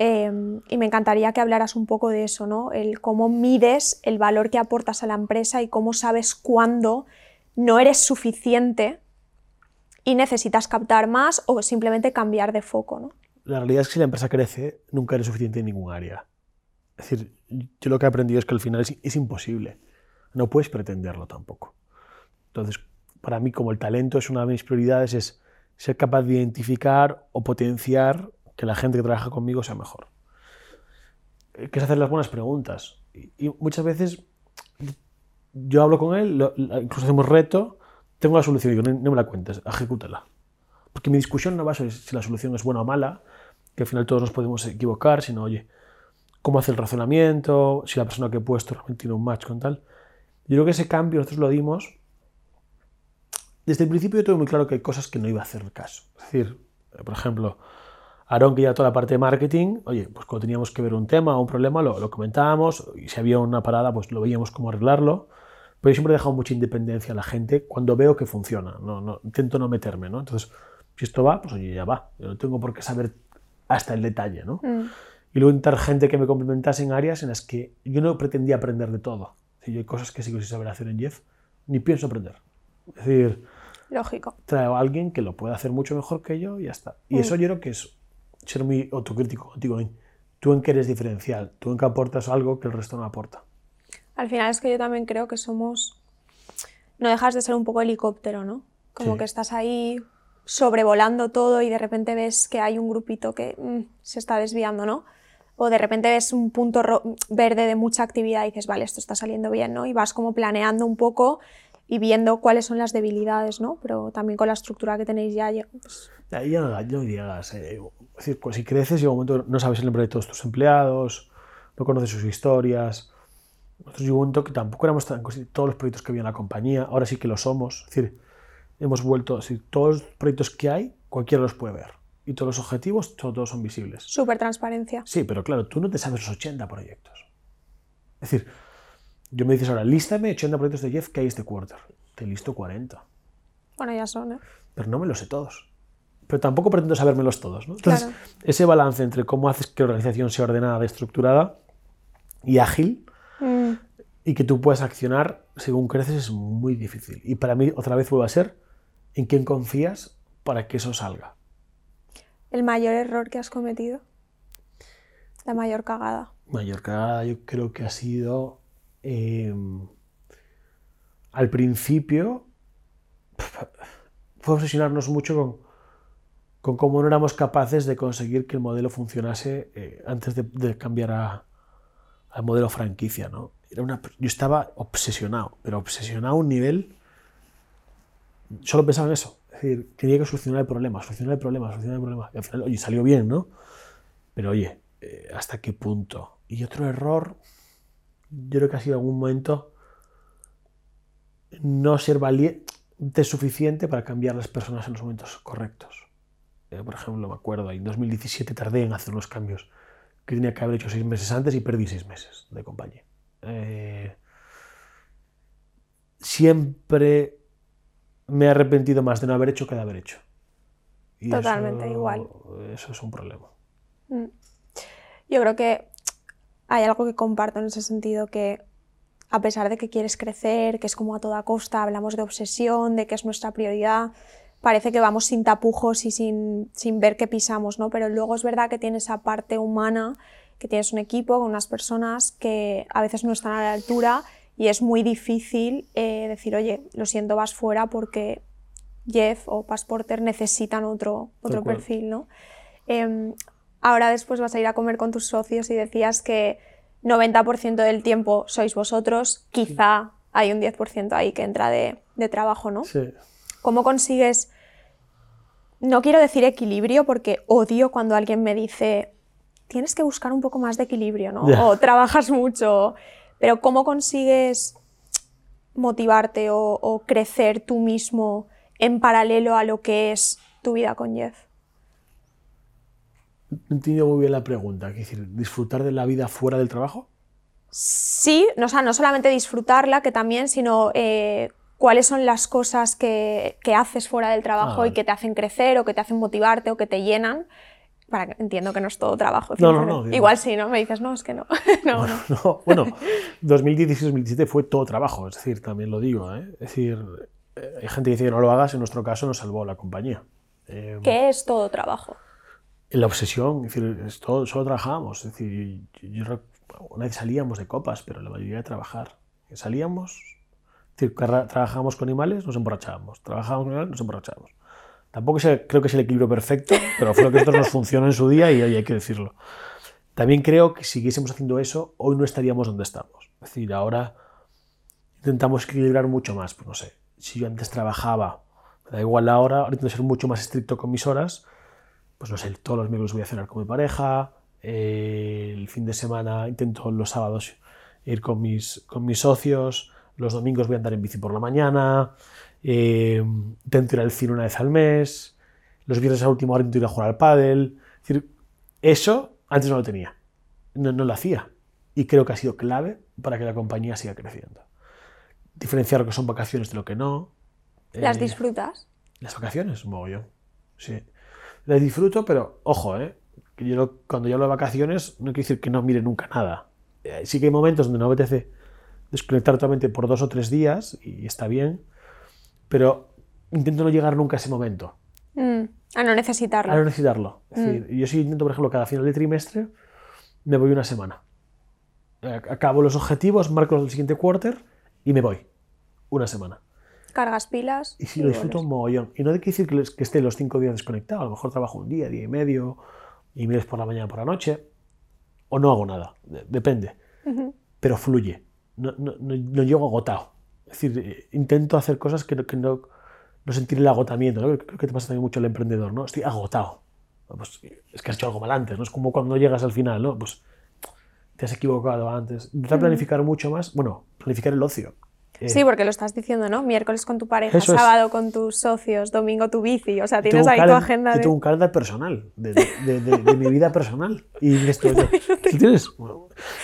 Eh, y me encantaría que hablaras un poco de eso, ¿no? El cómo mides el valor que aportas a la empresa y cómo sabes cuándo no eres suficiente y necesitas captar más o simplemente cambiar de foco, ¿no? La realidad es que si la empresa crece, nunca eres suficiente en ningún área. Es decir, yo lo que he aprendido es que al final es, es imposible. No puedes pretenderlo tampoco. Entonces, para mí, como el talento es una de mis prioridades, es ser capaz de identificar o potenciar que la gente que trabaja conmigo sea mejor. Eh, Que es hacer las buenas preguntas. Y, y muchas veces yo hablo con él, lo- incluso hacemos reto, tengo la solución, digo, no, no me la cuentes, ejecútala. Porque mi discusión no va sobre si la solución es buena o mala, que al final todos nos podemos equivocar, sino, oye, cómo hace el razonamiento, si la persona que he puesto realmente tiene un match con tal. Yo creo que ese cambio nosotros lo dimos. Desde el principio yo tuve muy claro que hay cosas que no iba a hacer caso. Es decir, por ejemplo, Aarón, que ya toda la parte de marketing, oye, pues cuando teníamos que ver un tema o un problema, lo, lo comentábamos, y si había una parada, pues lo veíamos cómo arreglarlo. Pero yo siempre he dejado mucha independencia a la gente cuando veo que funciona. No, no, intento no meterme, ¿no? Entonces, si esto va, pues oye, ya va. Yo no tengo por qué saber hasta el detalle, ¿no? Mm. Y luego intentar gente que me complementase en áreas en las que yo no pretendía aprender de todo. Decir, yo hay cosas que sigo sin saber hacer en Jeff, ni pienso aprender. Es decir, Lógico. traigo a alguien que lo pueda hacer mucho mejor que yo y ya está. Y Mm. eso yo creo que es ser muy autocrítico contigo. Tú en qué eres diferencial, tú en qué aportas algo que el resto no aporta. Al final es que yo también creo que somos... No dejas de ser un poco helicóptero, ¿no? Como Sí. que estás ahí sobrevolando todo y de repente ves que hay un grupito que mm, se está desviando, ¿no? O de repente ves un punto verde de mucha actividad y dices, vale, esto está saliendo bien, ¿no? Y vas como planeando un poco y viendo cuáles son las debilidades, ¿no? Pero también con la estructura que tenéis ya, pues, Ahí ya no digas. eh, es decir, pues si creces, llega un momento no sabes el nombre de todos tus empleados, no conoces sus historias. Nosotros llegó un momento que tampoco éramos tan de todos los proyectos que había en la compañía, ahora sí que lo somos. Es decir, hemos vuelto, decir, todos los proyectos que hay, cualquiera los puede ver. Y todos los objetivos, to- todos son visibles. súper transparencia. Sí, pero claro, tú no te sabes los 80 proyectos. Es decir, yo me dices ahora, lístame 80 proyectos de Jeff que hay este quarter. Te listo 40, Bueno, ya son, ¿eh? pero no me los sé todos. Pero tampoco pretendo sabérmelos todos. ¿no? Entonces, Claro. ese balance entre cómo haces que la organización sea ordenada, estructurada y ágil Mm, y que tú puedas accionar según creces es muy difícil. Y para mí, otra vez vuelve a ser en quién confías para que eso salga. El mayor error que has cometido. La mayor cagada. mayor cagada yo creo que ha sido eh, al principio fue obsesionarnos mucho con, con cómo no éramos capaces de conseguir que el modelo funcionase eh, antes de, de cambiar a- al modelo franquicia. ¿no? Era una, yo estaba obsesionado, pero obsesionado a un nivel... Solo pensaba en eso. Es decir, tenía que solucionar el problema, solucionar el problema, solucionar el problema. Y al final, oye, salió bien, ¿no? Pero oye, eh, ¿hasta qué punto? Y otro error, yo creo que ha sido en algún momento no ser valiente suficiente para cambiar las personas en los momentos correctos. Eh, por ejemplo, me acuerdo, en 2017 tardé en hacer unos cambios que tenía que haber hecho seis meses antes y perdí seis meses de compañía. Eh, siempre me he arrepentido más de no haber hecho que de haber hecho. Totalmente igual. Eso es un problema. Mm. Yo creo que hay algo que comparto en ese sentido que a pesar de que quieres crecer, que es como a toda costa, hablamos de obsesión, de que es nuestra prioridad, parece que vamos sin tapujos y sin, sin ver qué pisamos, ¿no? Pero luego es verdad que tienes esa parte humana, que tienes un equipo con unas personas que a veces no están a la altura y es muy difícil eh, decir, oye, lo siento, vas fuera porque Jeff o Passporter necesitan otro, otro perfil, ¿no? Em, ahora después vas a ir a comer con tus socios y decías que 90% del tiempo sois vosotros, quizá hay un 10% ahí que entra de, de trabajo, ¿no? Sí. ¿Cómo consigues, no quiero decir equilibrio porque odio cuando alguien me dice, tienes que buscar un poco más de equilibrio, ¿no? O trabajas mucho, pero ¿cómo consigues motivarte o, crecer tú mismo en paralelo a lo que es tu vida con Jeff? No entiendo muy bien la pregunta. Es decir, ¿disfrutar de la vida fuera del trabajo? Sí, no, o sea, no solamente disfrutarla, que también, sino eh, cuáles son las cosas que, haces fuera del trabajo ah, y que te hacen crecer o que te hacen motivarte o que te llenan entiendo que no es todo trabajo. No, no, no, Igual sí, ¿no? Me dices, no, es que no. no, no. Bueno, 2016-2017 fue todo trabajo, es decir, también lo digo. ¿eh? Es decir, eh, hay gente que dice que no lo hagas, en nuestro caso nos salvó la compañía. Eh, ¿Qué es todo trabajo? La obsesión, es decir, todo, solo trabajábamos. Es decir, yo, una vez salíamos de copas, pero la mayoría de trabajar. Salíamos, es decir, trabajábamos con animales, nos emborrachábamos. Trabajábamos con animales, nos emborrachábamos. Tampoco creo que es el equilibrio perfecto, pero fue lo que nosotros nos funcionó en su día y hay que decirlo. También creo que si siguiésemos haciendo eso, hoy no estaríamos donde estamos. Es decir, ahora intentamos equilibrar mucho más. Pues no sé, si yo antes trabajaba, me da igual la hora, ahora intento ser mucho más estricto con mis horas. Pues no sé, todos los miércoles voy a cenar con mi pareja, eh, el fin de semana intento los sábados ir con mis, con mis socios, los domingos voy a andar en bici por la mañana, eh, intento ir al cine una vez al mes, los viernes a última hora intento ir a jugar al pádel. Es decir, eso antes no lo tenía, no, lo hacía. Y creo que ha sido clave para que la compañía siga creciendo. Diferenciar lo que son vacaciones de lo que no. ¿Las eh, disfrutas? Las vacaciones, mogollón. Sí. Las disfruto, pero ojo, ¿eh? Que yo, cuando yo hablo de vacaciones, no quiero decir que no mire nunca nada. Eh, sí que hay momentos donde no apetece desconectar totalmente por dos o tres días y está bien, pero intento no llegar nunca a ese momento. Mm, a no necesitarlo. A no necesitarlo. Es mm. decir, yo sí intento, por ejemplo, cada final de trimestre me voy una semana. Acabo los objetivos, marco el siguiente quarter y me voy. Una semana. Cargas pilas. Y sí, lo disfruto un mogollón. Y no hay que decir que, esté los cinco días desconectado. A lo mejor trabajo un día, día y medio, y emails por la mañana, por la noche. O no hago nada. Depende. Pero fluye. No, no, no llego agotado. Es decir, eh, intento hacer cosas que, no, no, sentir el agotamiento. ¿no? Creo que te pasa también mucho el emprendedor, ¿no? Estoy agotado. Pues, es que has hecho algo mal antes, ¿no? Es como cuando llegas al final, ¿no? Pues te has equivocado antes. Intentar planificar mucho más, bueno, planificar el ocio. Eh, sí, porque lo estás diciendo, ¿no? Miércoles con tu pareja, sábado con tus socios, domingo tu bici, o sea, tienes ahí tu agenda. Yo tengo un calendario personal, de, de, de, mi vida personal. Y esto, tienes?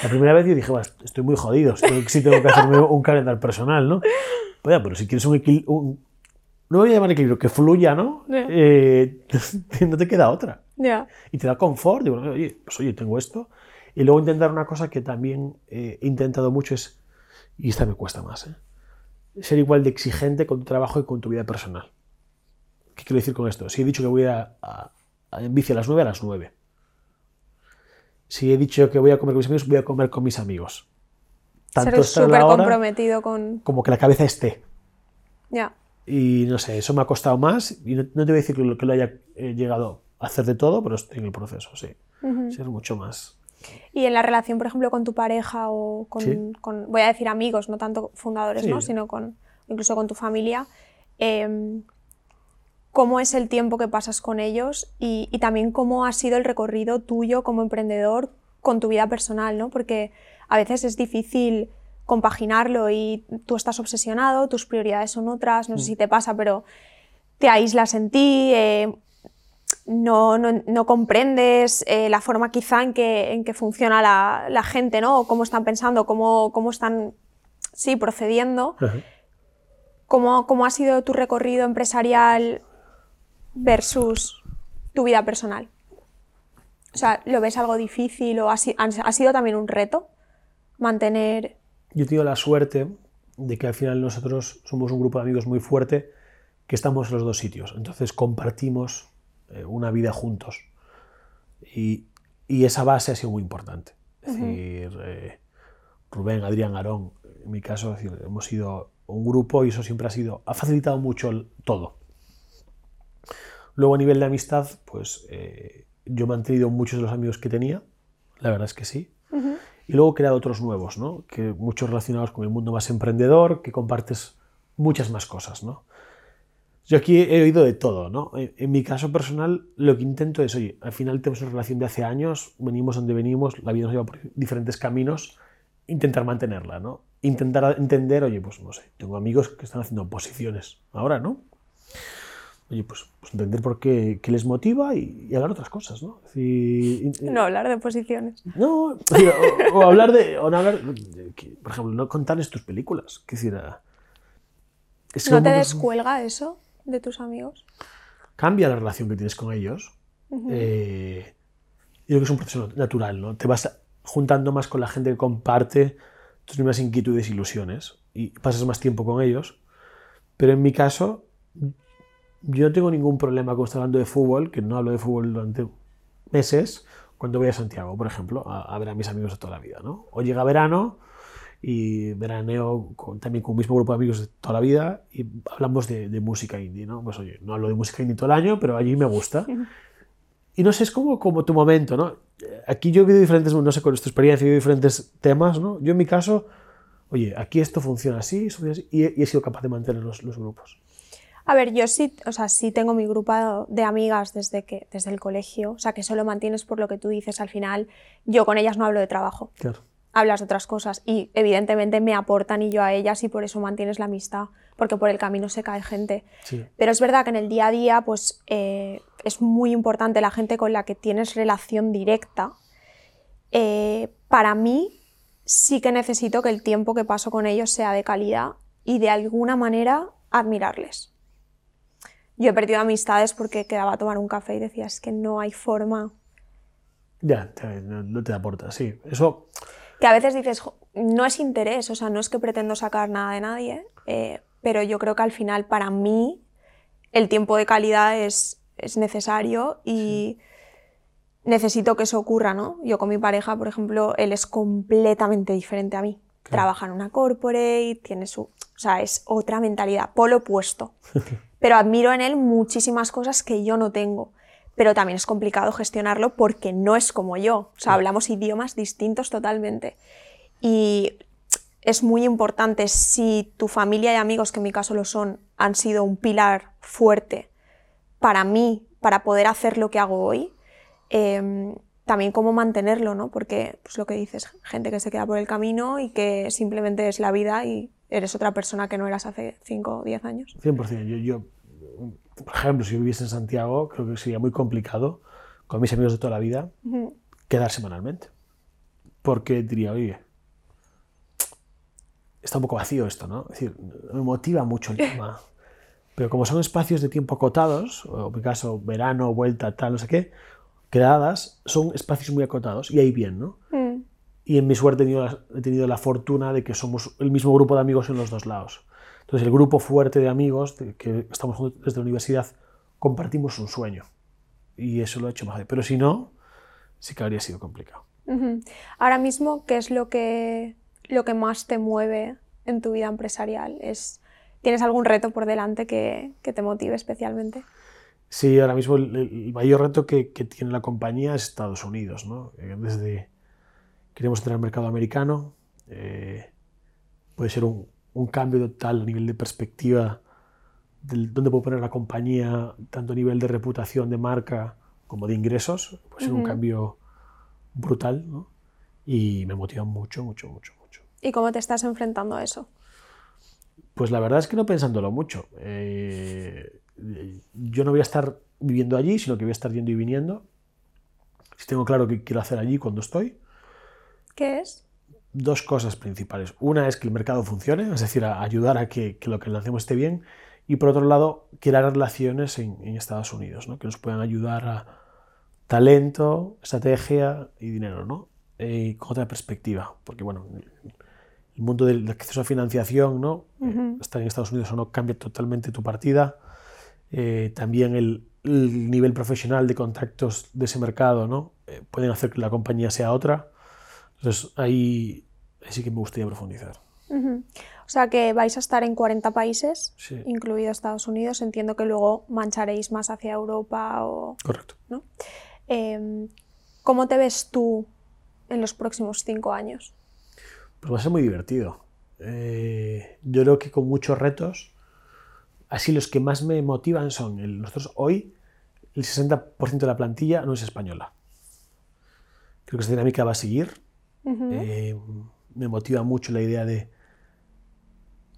la primera vez yo dije, estoy muy jodido, sí tengo que hacerme un calendario personal, ¿no? Oye, pero si quieres un equilibrio, no voy a llamar equilibrio, que fluya, ¿no? Eh, no te queda otra. Y te da confort, digo, oye, pues oye, tengo esto. Y luego intentar una cosa que también he intentado mucho es y esta me cuesta más, ¿eh? ser igual de exigente con tu trabajo y con tu vida personal. ¿Qué quiero decir con esto? Si he dicho que voy a, a, en bici a las 9, a las 9. Si he dicho que voy a comer con mis amigos, voy a comer con mis amigos. Tanto Ser súper comprometido con... Como que la cabeza esté. Ya. Y no sé, eso me ha costado más. Y no, te voy a decir que lo, que lo haya eh, llegado a hacer de todo, pero estoy en el proceso, sí. Ser mucho más y en la relación, por ejemplo, con tu pareja o con, voy a decir amigos, no tanto fundadores, ¿no? sino con incluso con tu familia, em, cómo es el tiempo que pasas con ellos y, y, también cómo ha sido el recorrido tuyo como emprendedor con tu vida personal, ¿no? Porque a veces es difícil compaginarlo y tú estás obsesionado, tus prioridades son otras, no sé si te pasa, pero te aíslas en ti, eh, no, no, no, comprendes eh, la forma quizá en que, en que funciona la, la, gente, ¿no? O cómo están pensando, cómo, cómo están, sí, procediendo. ¿Cómo, ¿Cómo ha sido tu recorrido empresarial versus tu vida personal? O sea, ¿lo ves algo difícil o ha, ha sido también un reto mantener yo he tenido la suerte de que al final nosotros somos un grupo de amigos muy fuerte que estamos en los dos sitios. Entonces compartimos una vida juntos. Y, y, esa base ha sido muy importante. Es decir, eh, Rubén, Adrián, Aarón, en mi caso, decir, hemos sido un grupo y eso siempre ha sido, ha facilitado mucho el, todo. Luego a nivel de amistad, pues eh, yo he mantenido muchos de los amigos que tenía, la verdad es que sí. Y luego he creado otros nuevos, ¿no? que muchos relacionados con el mundo más emprendedor, que compartes muchas más cosas. ¿no? Yo aquí he oído de todo. ¿no? En, mi caso personal, lo que intento es, oye, al final tenemos una relación de hace años, venimos donde venimos, la vida nos lleva por diferentes caminos, intentar mantenerla, ¿no? Intentar entender, oye, pues no sé, tengo amigos que están haciendo posiciones ahora, ¿no? oye, pues, pues, entender por qué, qué les motiva y, hablar otras cosas, ¿no? no hablar de posiciones. No, o, hablar de, o hablar, por ejemplo, no contarles tus películas. Que decir, es ¿No te descuelga eso de tus amigos? Cambia la relación que tienes con ellos. Eh, yo creo que es un proceso natural, ¿no? Te vas juntando más con la gente que comparte tus mismas inquietudes e ilusiones y pasas más tiempo con ellos. Pero en mi caso, yo no tengo ningún problema con estar hablando de fútbol, que no hablo de fútbol durante meses, cuando voy a Santiago, por ejemplo, a, ver a mis amigos de toda la vida. ¿no? O llega verano y veraneo también con un mismo grupo de amigos de toda la vida y hablamos de, música indie. ¿no? Pues oye, no hablo de música indie todo el año, pero allí me gusta. Y no sé, es como, como tu momento. ¿no? Aquí yo he vivido diferentes, no sé, con esta experiencia he vivido diferentes temas. ¿no? Yo en mi caso, oye, aquí esto funciona así, y, he, sido capaz de mantener los, los grupos. A ver, yo sí, o sea, sí tengo mi grupo de amigas desde, que, desde el colegio, o sea, que solo mantienes por lo que tú dices al final. Yo con ellas no hablo de trabajo. Claro. Hablas de otras cosas y evidentemente me aportan y yo a ellas y por eso mantienes la amistad, porque por el camino se cae gente. Sí. Pero es verdad que en el día a día pues eh, es muy importante la gente con la que tienes relación directa. Eh, para mí sí que necesito que el tiempo que paso con ellos sea de calidad y de alguna manera admirarles. Yo he perdido amistades porque quedaba a tomar un café y decías que no hay forma. Ya, no te aporta, sí. Eso. Que a veces dices, no es interés, o sea, no es que pretendo sacar nada de nadie, eh, pero yo creo que al final para mí el tiempo de calidad es, es necesario y necesito que eso ocurra, ¿no? Yo con mi pareja, por ejemplo, él es completamente diferente a mí. Trabaja en una corporate, tiene su. O sea, es otra mentalidad, polo opuesto. pero admiro en él muchísimas cosas que yo no tengo. Pero también es complicado gestionarlo porque no es como yo. O sea, hablamos idiomas distintos totalmente. Y es muy importante si tu familia y amigos, que en mi caso lo son, han sido un pilar fuerte para mí, para poder hacer lo que hago hoy, em, también cómo mantenerlo, ¿no? Porque, pues lo que dices, gente que se queda por el camino y que simplemente es la vida y eres otra persona que no eras hace 5 o 10 años. 100%. Yo, yo, por ejemplo, si viviese en Santiago, creo que sería muy complicado con mis amigos de toda la vida quedar semanalmente. Porque diría, oye, está un poco vacío esto, ¿no? Es decir, me motiva mucho el tema. Pero como son espacios de tiempo acotados, o en mi caso, verano, vuelta, tal, no sé qué, quedadas, son espacios muy acotados y ahí bien, ¿no? Mm y en mi suerte he tenido, la, he tenido, la, fortuna de que somos el mismo grupo de amigos en los dos lados. Entonces, el grupo fuerte de amigos que estamos juntos desde la universidad compartimos un sueño y eso lo ha hecho más. Pero si no, sí que habría sido complicado. Ahora mismo, ¿qué es lo que, lo que más te mueve en tu vida empresarial? ¿Es, ¿Tienes algún reto por delante que, que te motive especialmente? Sí, ahora mismo el, mayor reto que, que, tiene la compañía es Estados Unidos. ¿no? Eh, desde, queremos entrar al mercado americano. Eh, puede ser un, un, cambio total a nivel de perspectiva dónde puedo poner la compañía, tanto a nivel de reputación, de marca, como de ingresos. Puede ser un cambio brutal, ¿no? Y me motiva mucho, mucho, mucho, mucho. ¿Y cómo te estás enfrentando a eso? Pues la verdad es que no pensándolo mucho. Eh, yo no voy a estar viviendo allí, sino que voy a estar yendo y viniendo. Si tengo claro qué quiero hacer allí cuando estoy. ¿Qué es? Dos cosas principales. Una es que el mercado funcione, es decir, ayudar a que, lo que lancemos esté bien. Y por otro lado, crear relaciones en, Estados Unidos, ¿no? que nos puedan ayudar a talento, estrategia y dinero, ¿no? Eh, con otra perspectiva. Porque, bueno, el mundo del acceso a financiación, ¿no? Estar en Estados Unidos o no cambia totalmente tu partida. Eh, también el, nivel profesional de contactos de ese mercado, ¿no? Eh, pueden hacer que la compañía sea otra. Entonces ahí, sí que me gustaría profundizar. O sea que vais a estar en 40 países, incluido Estados Unidos. Entiendo que luego mancharéis más hacia Europa o... Correcto. ¿no? Em, ¿Cómo te ves tú en los próximos cinco años? Pues va a ser muy divertido. Eh, yo creo que con muchos retos. Así los que más me motivan son, el, nosotros hoy, el 60% de la plantilla no es española. Creo que esa dinámica va a seguir. Eh, me motiva mucho la idea de,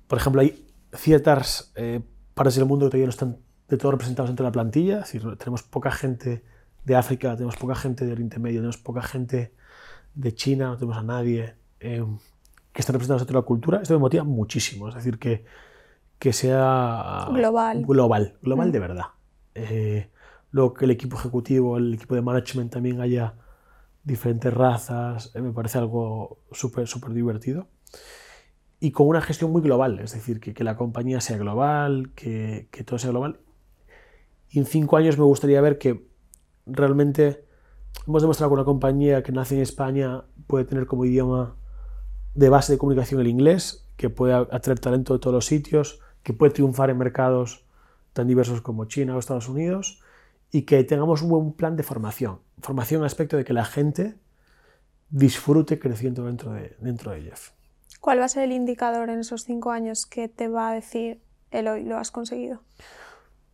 por ejemplo, hay ciertas eh, partes del mundo que todavía no están de todo representados dentro de la plantilla. Es decir, tenemos poca gente de África, tenemos poca gente de Oriente Medio, tenemos poca gente de China, no tenemos a nadie que están representados dentro de la cultura, esto me motiva muchísimo. Es decir, que, que sea global. Global, global mm. de verdad. Eh, luego que el equipo ejecutivo, el equipo de management también haya diferentes razas, eh, me parece algo súper, súper divertido. Y con una gestión muy global, es decir, que, que la compañía sea global, que, que, todo sea global. Y en cinco años me gustaría ver que realmente hemos demostrado que una compañía que nace en España puede tener como idioma de base de comunicación el inglés, que puede atraer talento de todos los sitios, que puede triunfar en mercados tan diversos como China o Estados Unidos, y que tengamos un buen plan de formación. Formación en aspecto de que la gente disfrute creciendo dentro de, dentro de Jeff. ¿Cuál va a ser el indicador en esos cinco años que te va a decir, Eloy, lo has conseguido?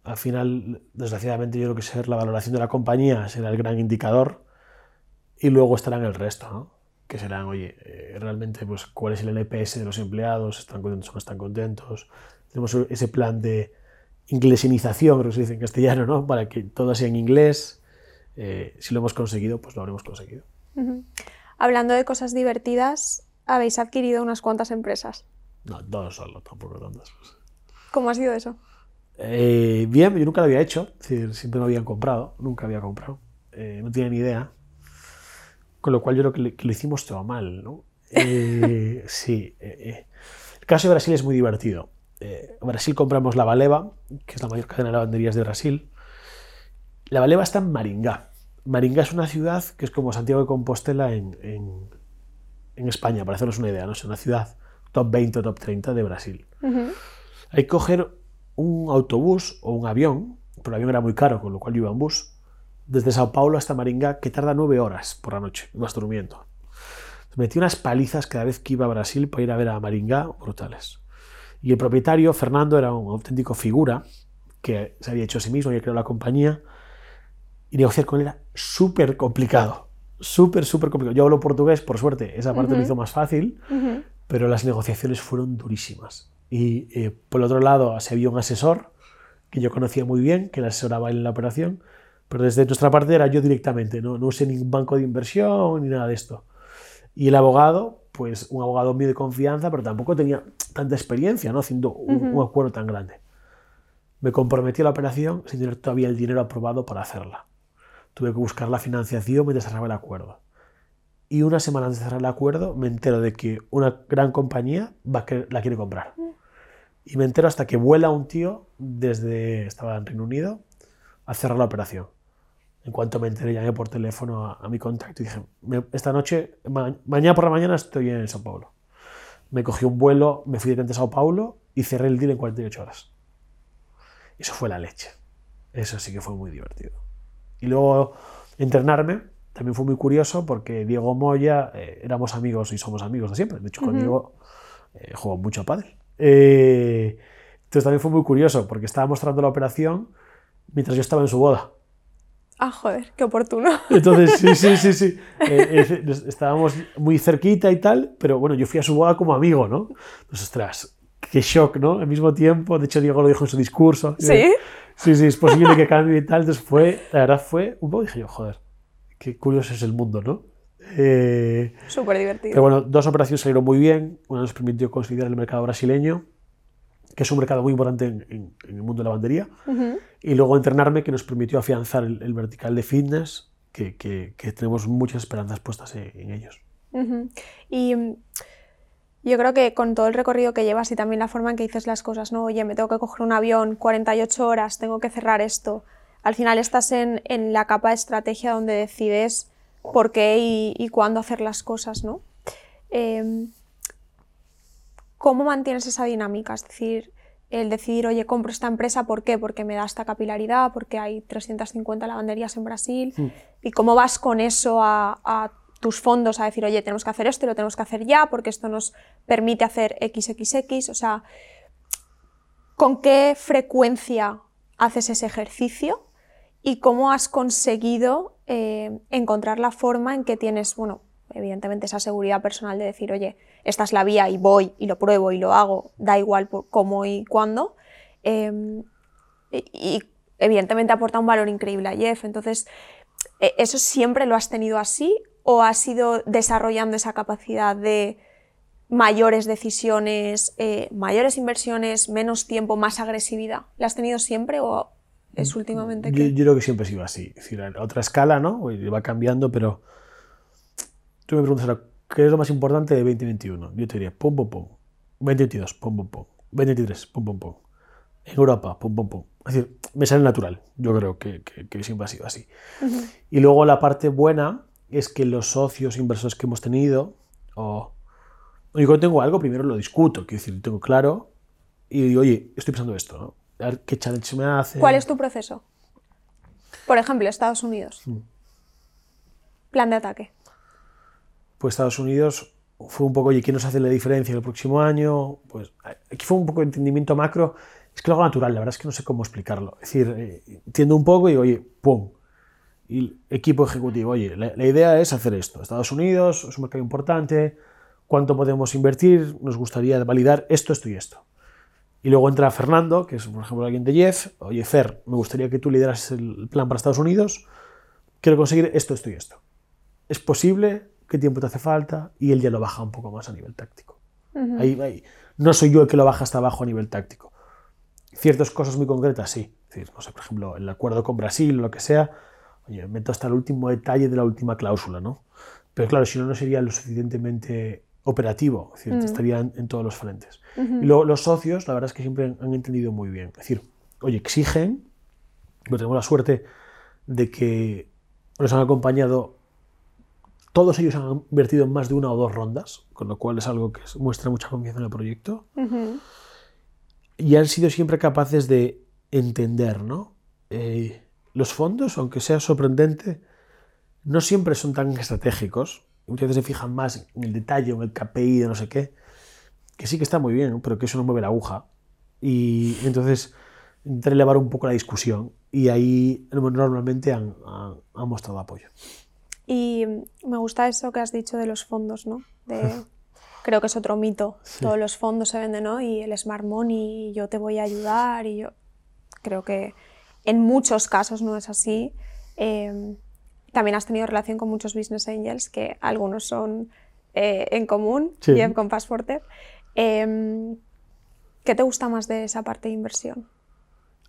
Al final, desgraciadamente, yo creo que ser la valoración de la compañía será el gran indicador y luego estará en el resto. ¿no? que serán, oye, eh, realmente, pues, cuál es el NPS de los empleados, están contentos o no están contentos. Tenemos ese plan de inglesinización, creo que se dice en castellano, ¿no? Para que todo sea en inglés. Eh, si lo hemos conseguido, pues lo habremos conseguido. Hablando de cosas divertidas, habéis adquirido unas cuantas empresas. No, dos solo, tampoco tantas. ¿Cómo ha sido eso? Eh, bien, yo nunca lo había hecho, siempre me habían comprado, nunca había comprado, no tenía ni idea. Con lo cual yo creo que, lo hicimos todo mal, ¿no? Eh, sí. Eh, eh. El caso de Brasil es muy divertido. En Brasil compramos la Valeva, que es la mayor cadena de lavanderías de Brasil. La Valeva está en Maringá. Maringá es una ciudad que es como Santiago de Compostela en, en, España, para hacernos una idea, ¿no? Es una ciudad top 20 o top 30 de Brasil. Hay que coger un autobús o un avión, pero el avión era muy caro, con lo cual yo iba en bus, desde Sao Paulo hasta Maringá, que tarda nueve horas por la noche, vas durmiendo. Metí unas palizas cada vez que iba a Brasil para ir a ver a Maringá, brutales. Y el propietario, Fernando, era un auténtico figura que se había hecho a sí mismo, había creado la compañía, y negociar con él era súper complicado. Súper, súper complicado. Yo hablo portugués, por suerte, esa parte lo hizo más fácil, pero las negociaciones fueron durísimas. Y eh, por el otro lado, se había un asesor que yo conocía muy bien, que le asesoraba en la operación, pero desde nuestra parte era yo directamente, no, no usé ningún banco de inversión ni nada de esto. Y el abogado, pues un abogado mío de confianza, pero tampoco tenía tanta experiencia ¿no? haciendo un, acuerdo tan grande. Me comprometí a la operación sin tener todavía el dinero aprobado para hacerla. Tuve que buscar la financiación mientras cerraba el acuerdo. Y una semana antes de cerrar el acuerdo me entero de que una gran compañía va que, la quiere comprar. Y me entero hasta que vuela un tío desde, estaba en Reino Unido, a cerrar la operación. En cuanto me enteré, llamé por teléfono a, mi contacto y dije, esta noche, mañana por la mañana estoy en Sao Paulo. Me cogí un vuelo, me fui directamente a Sao Paulo y cerré el deal en 48 horas. Eso fue la leche. Eso sí que fue muy divertido. Y luego entrenarme también fue muy curioso porque Diego Moya, eh, éramos amigos y somos amigos de siempre. De hecho, con Diego eh, juego mucho a pádel. Eh, Entonces también fue muy curioso porque estaba mostrando la operación mientras yo estaba en su boda. Ah, joder, qué oportuno. Entonces, sí, sí, sí, sí. Eh, eh, estábamos muy cerquita y tal, pero bueno, yo fui a su boda como amigo, ¿no? Pues ostras, qué shock, ¿no? Al mismo tiempo, de hecho Diego lo dijo en su discurso. ¿Sí? Sí, sí, es posible que cambie y tal. Entonces fue, la verdad fue, un poco dije yo, joder, qué curioso es el mundo, ¿no? Eh, Súper divertido. Pero bueno, dos operaciones salieron muy bien. Una nos permitió consolidar el mercado brasileño que es un mercado muy importante en, el mundo de la lavandería, y luego entrenarme, que nos permitió afianzar el, vertical de fitness, que, que, tenemos muchas esperanzas puestas en, ellos. Y mm, yo creo que con todo el recorrido que llevas y también la forma en que dices las cosas, ¿no? Oye, me tengo que coger un avión, 48 horas, tengo que cerrar esto. Al final estás en, en la capa de estrategia donde decides por qué y, y cuándo hacer las cosas, ¿no? Em, ¿Cómo mantienes esa dinámica? Es decir, el decidir, oye, compro esta empresa, ¿por qué? Porque me da esta capilaridad, porque hay 350 lavanderías en Brasil. Hmm. ¿Y cómo vas con eso a, tus fondos a decir, oye, tenemos que hacer esto y lo tenemos que hacer ya, porque esto nos permite hacer XXX? O sea, ¿con qué frecuencia haces ese ejercicio? ¿Y cómo has conseguido eh, encontrar la forma en que tienes, bueno, evidentemente esa seguridad personal de decir, oye, esta es la vía y voy y lo pruebo y lo hago, da igual cómo y cuándo. Em, y, evidentemente aporta un valor increíble a Jeff. Entonces, e, ¿eso siempre lo has tenido así o has ido desarrollando esa capacidad de mayores decisiones, eh, mayores inversiones, menos tiempo, más agresividad? ¿La has tenido siempre o es últimamente que...? Yo, creo que siempre ha sido así. Es decir, a otra escala, ¿no? Va cambiando, pero tú me preguntas ¿qué es lo más importante de 2021? Yo te diría, pum, pum, pum. 2022, pum, pum, pum. 2023, pum, pum, pum. En Europa, pum, pum, pum. Es decir, me sale natural. Yo creo que, siempre ha sido así. Y luego la parte buena es que los socios inversores que hemos tenido, o yo cuando tengo algo, primero lo discuto, quiero decir, lo tengo claro y digo, oye, estoy pensando esto, ¿no? A ver qué challenge me hace. ¿Cuál es tu proceso? Por ejemplo, Estados Unidos. Mm. Plan de ataque pues Estados Unidos fue un poco, oye, ¿quién nos hace la diferencia el próximo año? Pues aquí fue un poco entendimiento macro. Es que lo natural, la verdad es que no sé cómo explicarlo. Es decir, eh, entiendo un poco y oye, ¡pum! Y equipo ejecutivo, oye, la, idea es hacer esto. Estados Unidos es un mercado importante, ¿cuánto podemos invertir? Nos gustaría validar esto, esto y esto. Y luego entra Fernando, que es por ejemplo alguien de Jeff, oye, Fer, me gustaría que tú lideras el plan para Estados Unidos, quiero conseguir esto, esto y esto. ¿Es posible? Qué tiempo te hace falta, y él ya lo baja un poco más a nivel táctico. ahí, No soy yo el que lo baja hasta abajo a nivel táctico. Ciertas cosas muy concretas, sí. no sé, por ejemplo, el acuerdo con Brasil o lo que sea, oye, meto hasta el último detalle de la última cláusula, ¿no? Pero claro, si no, no sería lo suficientemente operativo, es decir, estarían en todos los frentes. Y luego los socios, la verdad es que siempre han entendido muy bien. Es decir, oye, exigen, pero tenemos la suerte de que nos han acompañado todos ellos han invertido en más de una o dos rondas, con lo cual es algo que muestra mucha confianza en el proyecto. Y han sido siempre capaces de entender, ¿no? Eh, los fondos, aunque sea sorprendente, no siempre son tan estratégicos. Muchas veces se fijan más en el detalle, en el KPI de no sé qué, que sí que está muy bien, pero que eso no mueve la aguja. Y entonces intentar elevar un poco la discusión y ahí normalmente han mostrado apoyo. Y me gusta eso que has dicho de los fondos, ¿no? creo que es otro mito. Todos los fondos se venden, ¿no? Y el smart money, y yo te voy a ayudar, y yo creo que en muchos casos no es así. Em, también has tenido relación con muchos business angels, que algunos son eh, en común, bien con Passporter. Em, ¿Qué te gusta más de esa parte de inversión?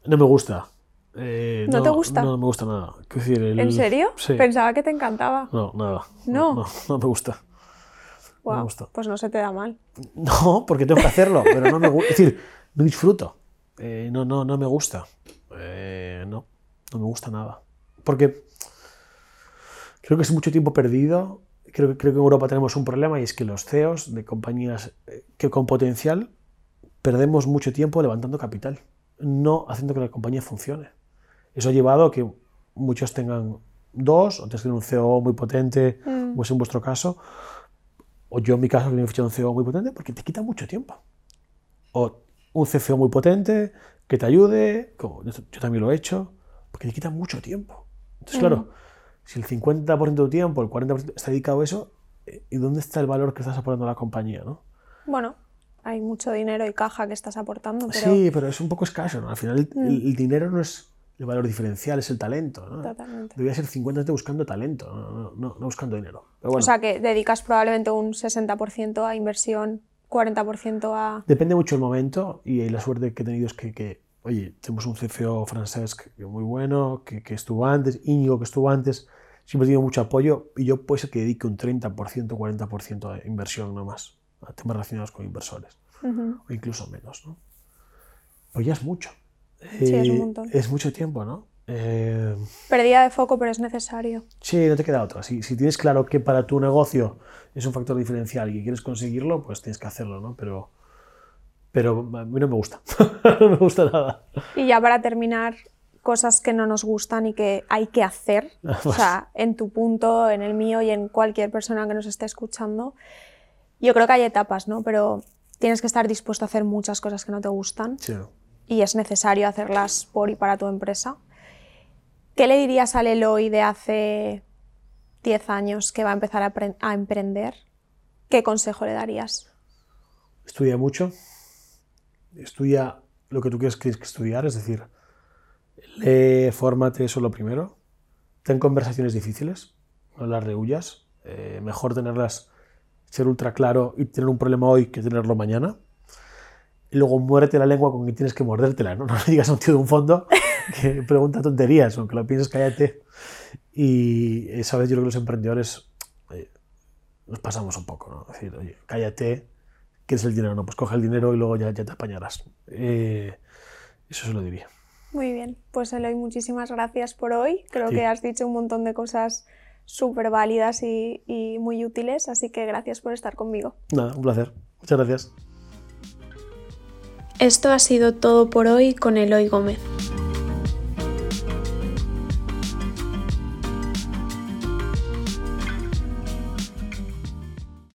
No me gusta. Eh, ¿No, te gusta? No, me gusta nada. ¿En serio? Pensaba que te encantaba. No, nada. No. No, me gusta. me gusta. Pues no se te da mal. No, porque tengo que hacerlo, pero no me gusta. Es decir, no disfruto. Eh, no, no, no me gusta. Eh, no, no me gusta nada. Porque creo que es mucho tiempo perdido. Creo, creo que en Europa tenemos un problema y es que los CEOs de compañías que con potencial perdemos mucho tiempo levantando capital, no haciendo que la compañía funcione. Eso ha llevado a que muchos tengan dos, otros tienen un CEO muy potente, mm. como es en vuestro caso, o yo en mi caso que me he fichado un CEO muy potente, porque te quita mucho tiempo. O un CFO muy potente que te ayude, como yo, también lo he hecho, porque te quita mucho tiempo. Entonces, claro, si el 50% de tu tiempo, el 40% está dedicado a eso, eh, ¿y dónde está el valor que estás aportando a la compañía? ¿no? Bueno, hay mucho dinero y caja que estás aportando, pero... Sí, pero es un poco escaso, ¿no? Al final el, el- el dinero no es el valor diferencial, es el talento, ¿no? Totalmente. Debería ser 50% buscando talento, no, no- no- buscando dinero. Pero bueno, O sea que dedicas probablemente un 60% a inversión, 40% a... depende mucho el momento y la suerte que he tenido es que, que, oye, tenemos un CFO francés que, muy bueno, que, que estuvo antes, Íñigo que estuvo antes, siempre he tenido mucho apoyo y yo puede ser que dedique un 30%, 40% a inversión no más, a temas relacionados con inversores, Ujú. o incluso menos, ¿no? Pues ya es mucho. Sí, es un montón. Es mucho tiempo, ¿no? Eh, Pérdida de foco, pero es necesario. Sí, no te queda otra. Si, si tienes claro que para tu negocio es un factor diferencial y que quieres conseguirlo, pues tienes que hacerlo, ¿no? Pero, pero a mí no me gusta. no me gusta nada. Y ya para terminar, cosas que no nos gustan y que hay que hacer, o sea, en tu punto, en el mío y en cualquier persona que nos esté escuchando. Yo creo que hay etapas, ¿no? Pero tienes que estar dispuesto a hacer muchas cosas que no te gustan Sí. Y es necesario hacerlas por y para tu empresa. ¿Qué le dirías al Eloy de hace 10 años que va a empezar a, emprender? ¿Qué consejo le darías? Estudia mucho. Estudia lo que tú quieres que estudiar, es decir, lee, fórmate, eso es lo primero. Ten conversaciones difíciles, no las rehuyas. Eh, mejor tenerlas, ser ultra claro y tener un problema hoy que tenerlo mañana. Y luego muérete la lengua con que tienes que mordértela, ¿no? No le digas a un tío de un fondo que pregunta tonterías, aunque lo pienses, cállate. Y esa vez yo creo que los emprendedores eh, nos pasamos un poco, ¿no? Es decir, oye, cállate, ¿quieres el dinero? No, pues coge el dinero y luego ya, ya te apañarás. Eh, eso se lo diría. Muy bien, pues Eloy, muchísimas gracias por hoy. Creo Sí. que has dicho un montón de cosas súper válidas y, y muy útiles, así que gracias por estar conmigo. Nada, un placer. Muchas gracias. Esto ha sido todo por hoy con Eloy Gómez.